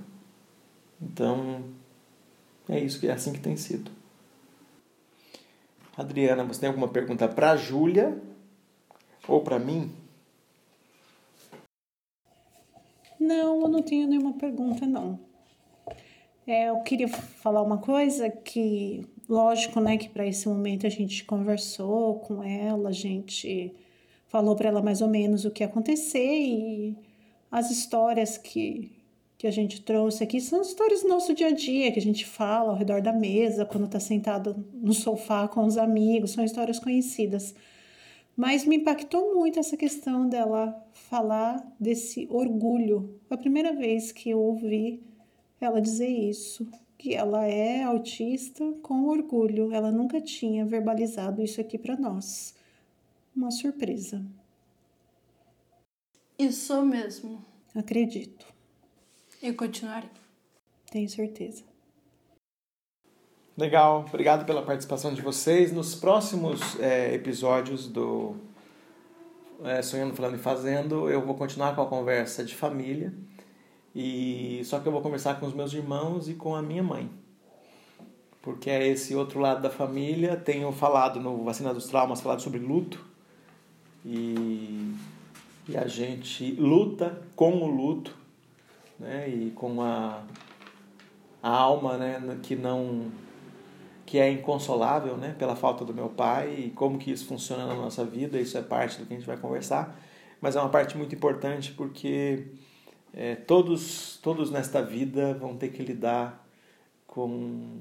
Então, é isso que é assim que tem sido. Adriana, você tem alguma pergunta para a Júlia ou para mim? Não, eu não tenho nenhuma pergunta, não. É, eu queria falar uma coisa que, lógico, né, que para esse momento a gente conversou com ela, a gente falou para ela mais ou menos o que ia acontecer e as histórias que, que a gente trouxe aqui são histórias do nosso dia a dia, que a gente fala ao redor da mesa, quando está sentado no sofá com os amigos, são histórias conhecidas. Mas me impactou muito essa questão dela falar desse orgulho. Foi a primeira vez que eu ouvi ela dizer isso, que ela é autista com orgulho. Ela nunca tinha verbalizado isso aqui para nós. Uma surpresa. Isso mesmo. Acredito. E continuarei. Tenho certeza. Legal, obrigado pela participação de vocês. Nos próximos é, episódios do é, Sonhando, Falando e Fazendo, eu vou continuar com a conversa de família, e só que eu vou conversar com os meus irmãos e com a minha mãe. Porque é esse outro lado da família. Tenho falado no Vacina dos Traumas, falado sobre luto. E, e a gente luta com o luto, né? E com a, a alma, né? Que não que é inconsolável, né, pela falta do meu pai e como que isso funciona na nossa vida, isso é parte do que a gente vai conversar, mas é uma parte muito importante porque é, todos, todos nesta vida vão ter que lidar com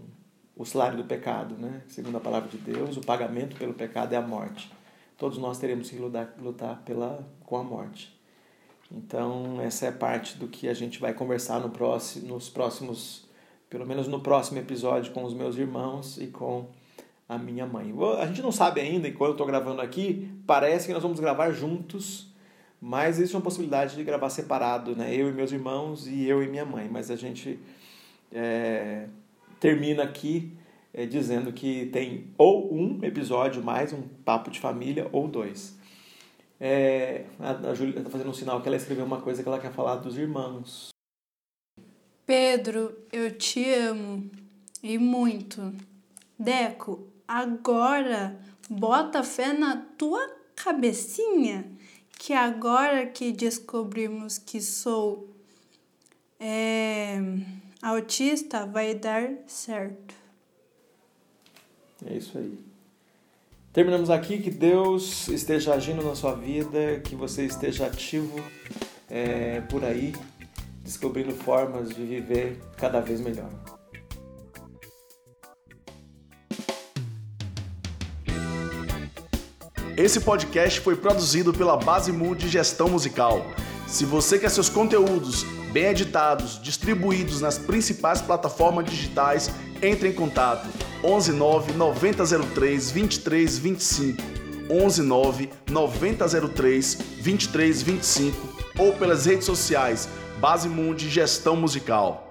o salário do pecado, né? Segundo a palavra de Deus, o pagamento pelo pecado é a morte. Todos nós teremos que lutar, lutar pela, com a morte. Então, essa é parte do que a gente vai conversar no próximo, nos próximos pelo menos no próximo episódio com os meus irmãos e com a minha mãe. A gente não sabe ainda, enquanto eu estou gravando aqui, parece que nós vamos gravar juntos, mas existe uma possibilidade de gravar separado, né? Eu e meus irmãos e eu e minha mãe. Mas a gente é, termina aqui é, dizendo que tem ou um episódio mais, um papo de família, ou dois. É, a, a Júlia está fazendo um sinal que ela escreveu uma coisa que ela quer falar dos irmãos. Pedro, eu te amo e muito. Deco, agora bota fé na tua cabecinha que agora que descobrimos que sou é, autista vai dar certo. É isso aí. Terminamos aqui. Que Deus esteja agindo na sua vida, que você esteja ativo é, por aí descobrindo formas de viver cada vez melhor. Esse podcast foi produzido pela Base Mood Gestão Musical. Se você quer seus conteúdos bem editados, distribuídos nas principais plataformas digitais, entre em contato 119 9003 2325 119 9003 2325 ou pelas redes sociais Base Mundi Gestão Musical.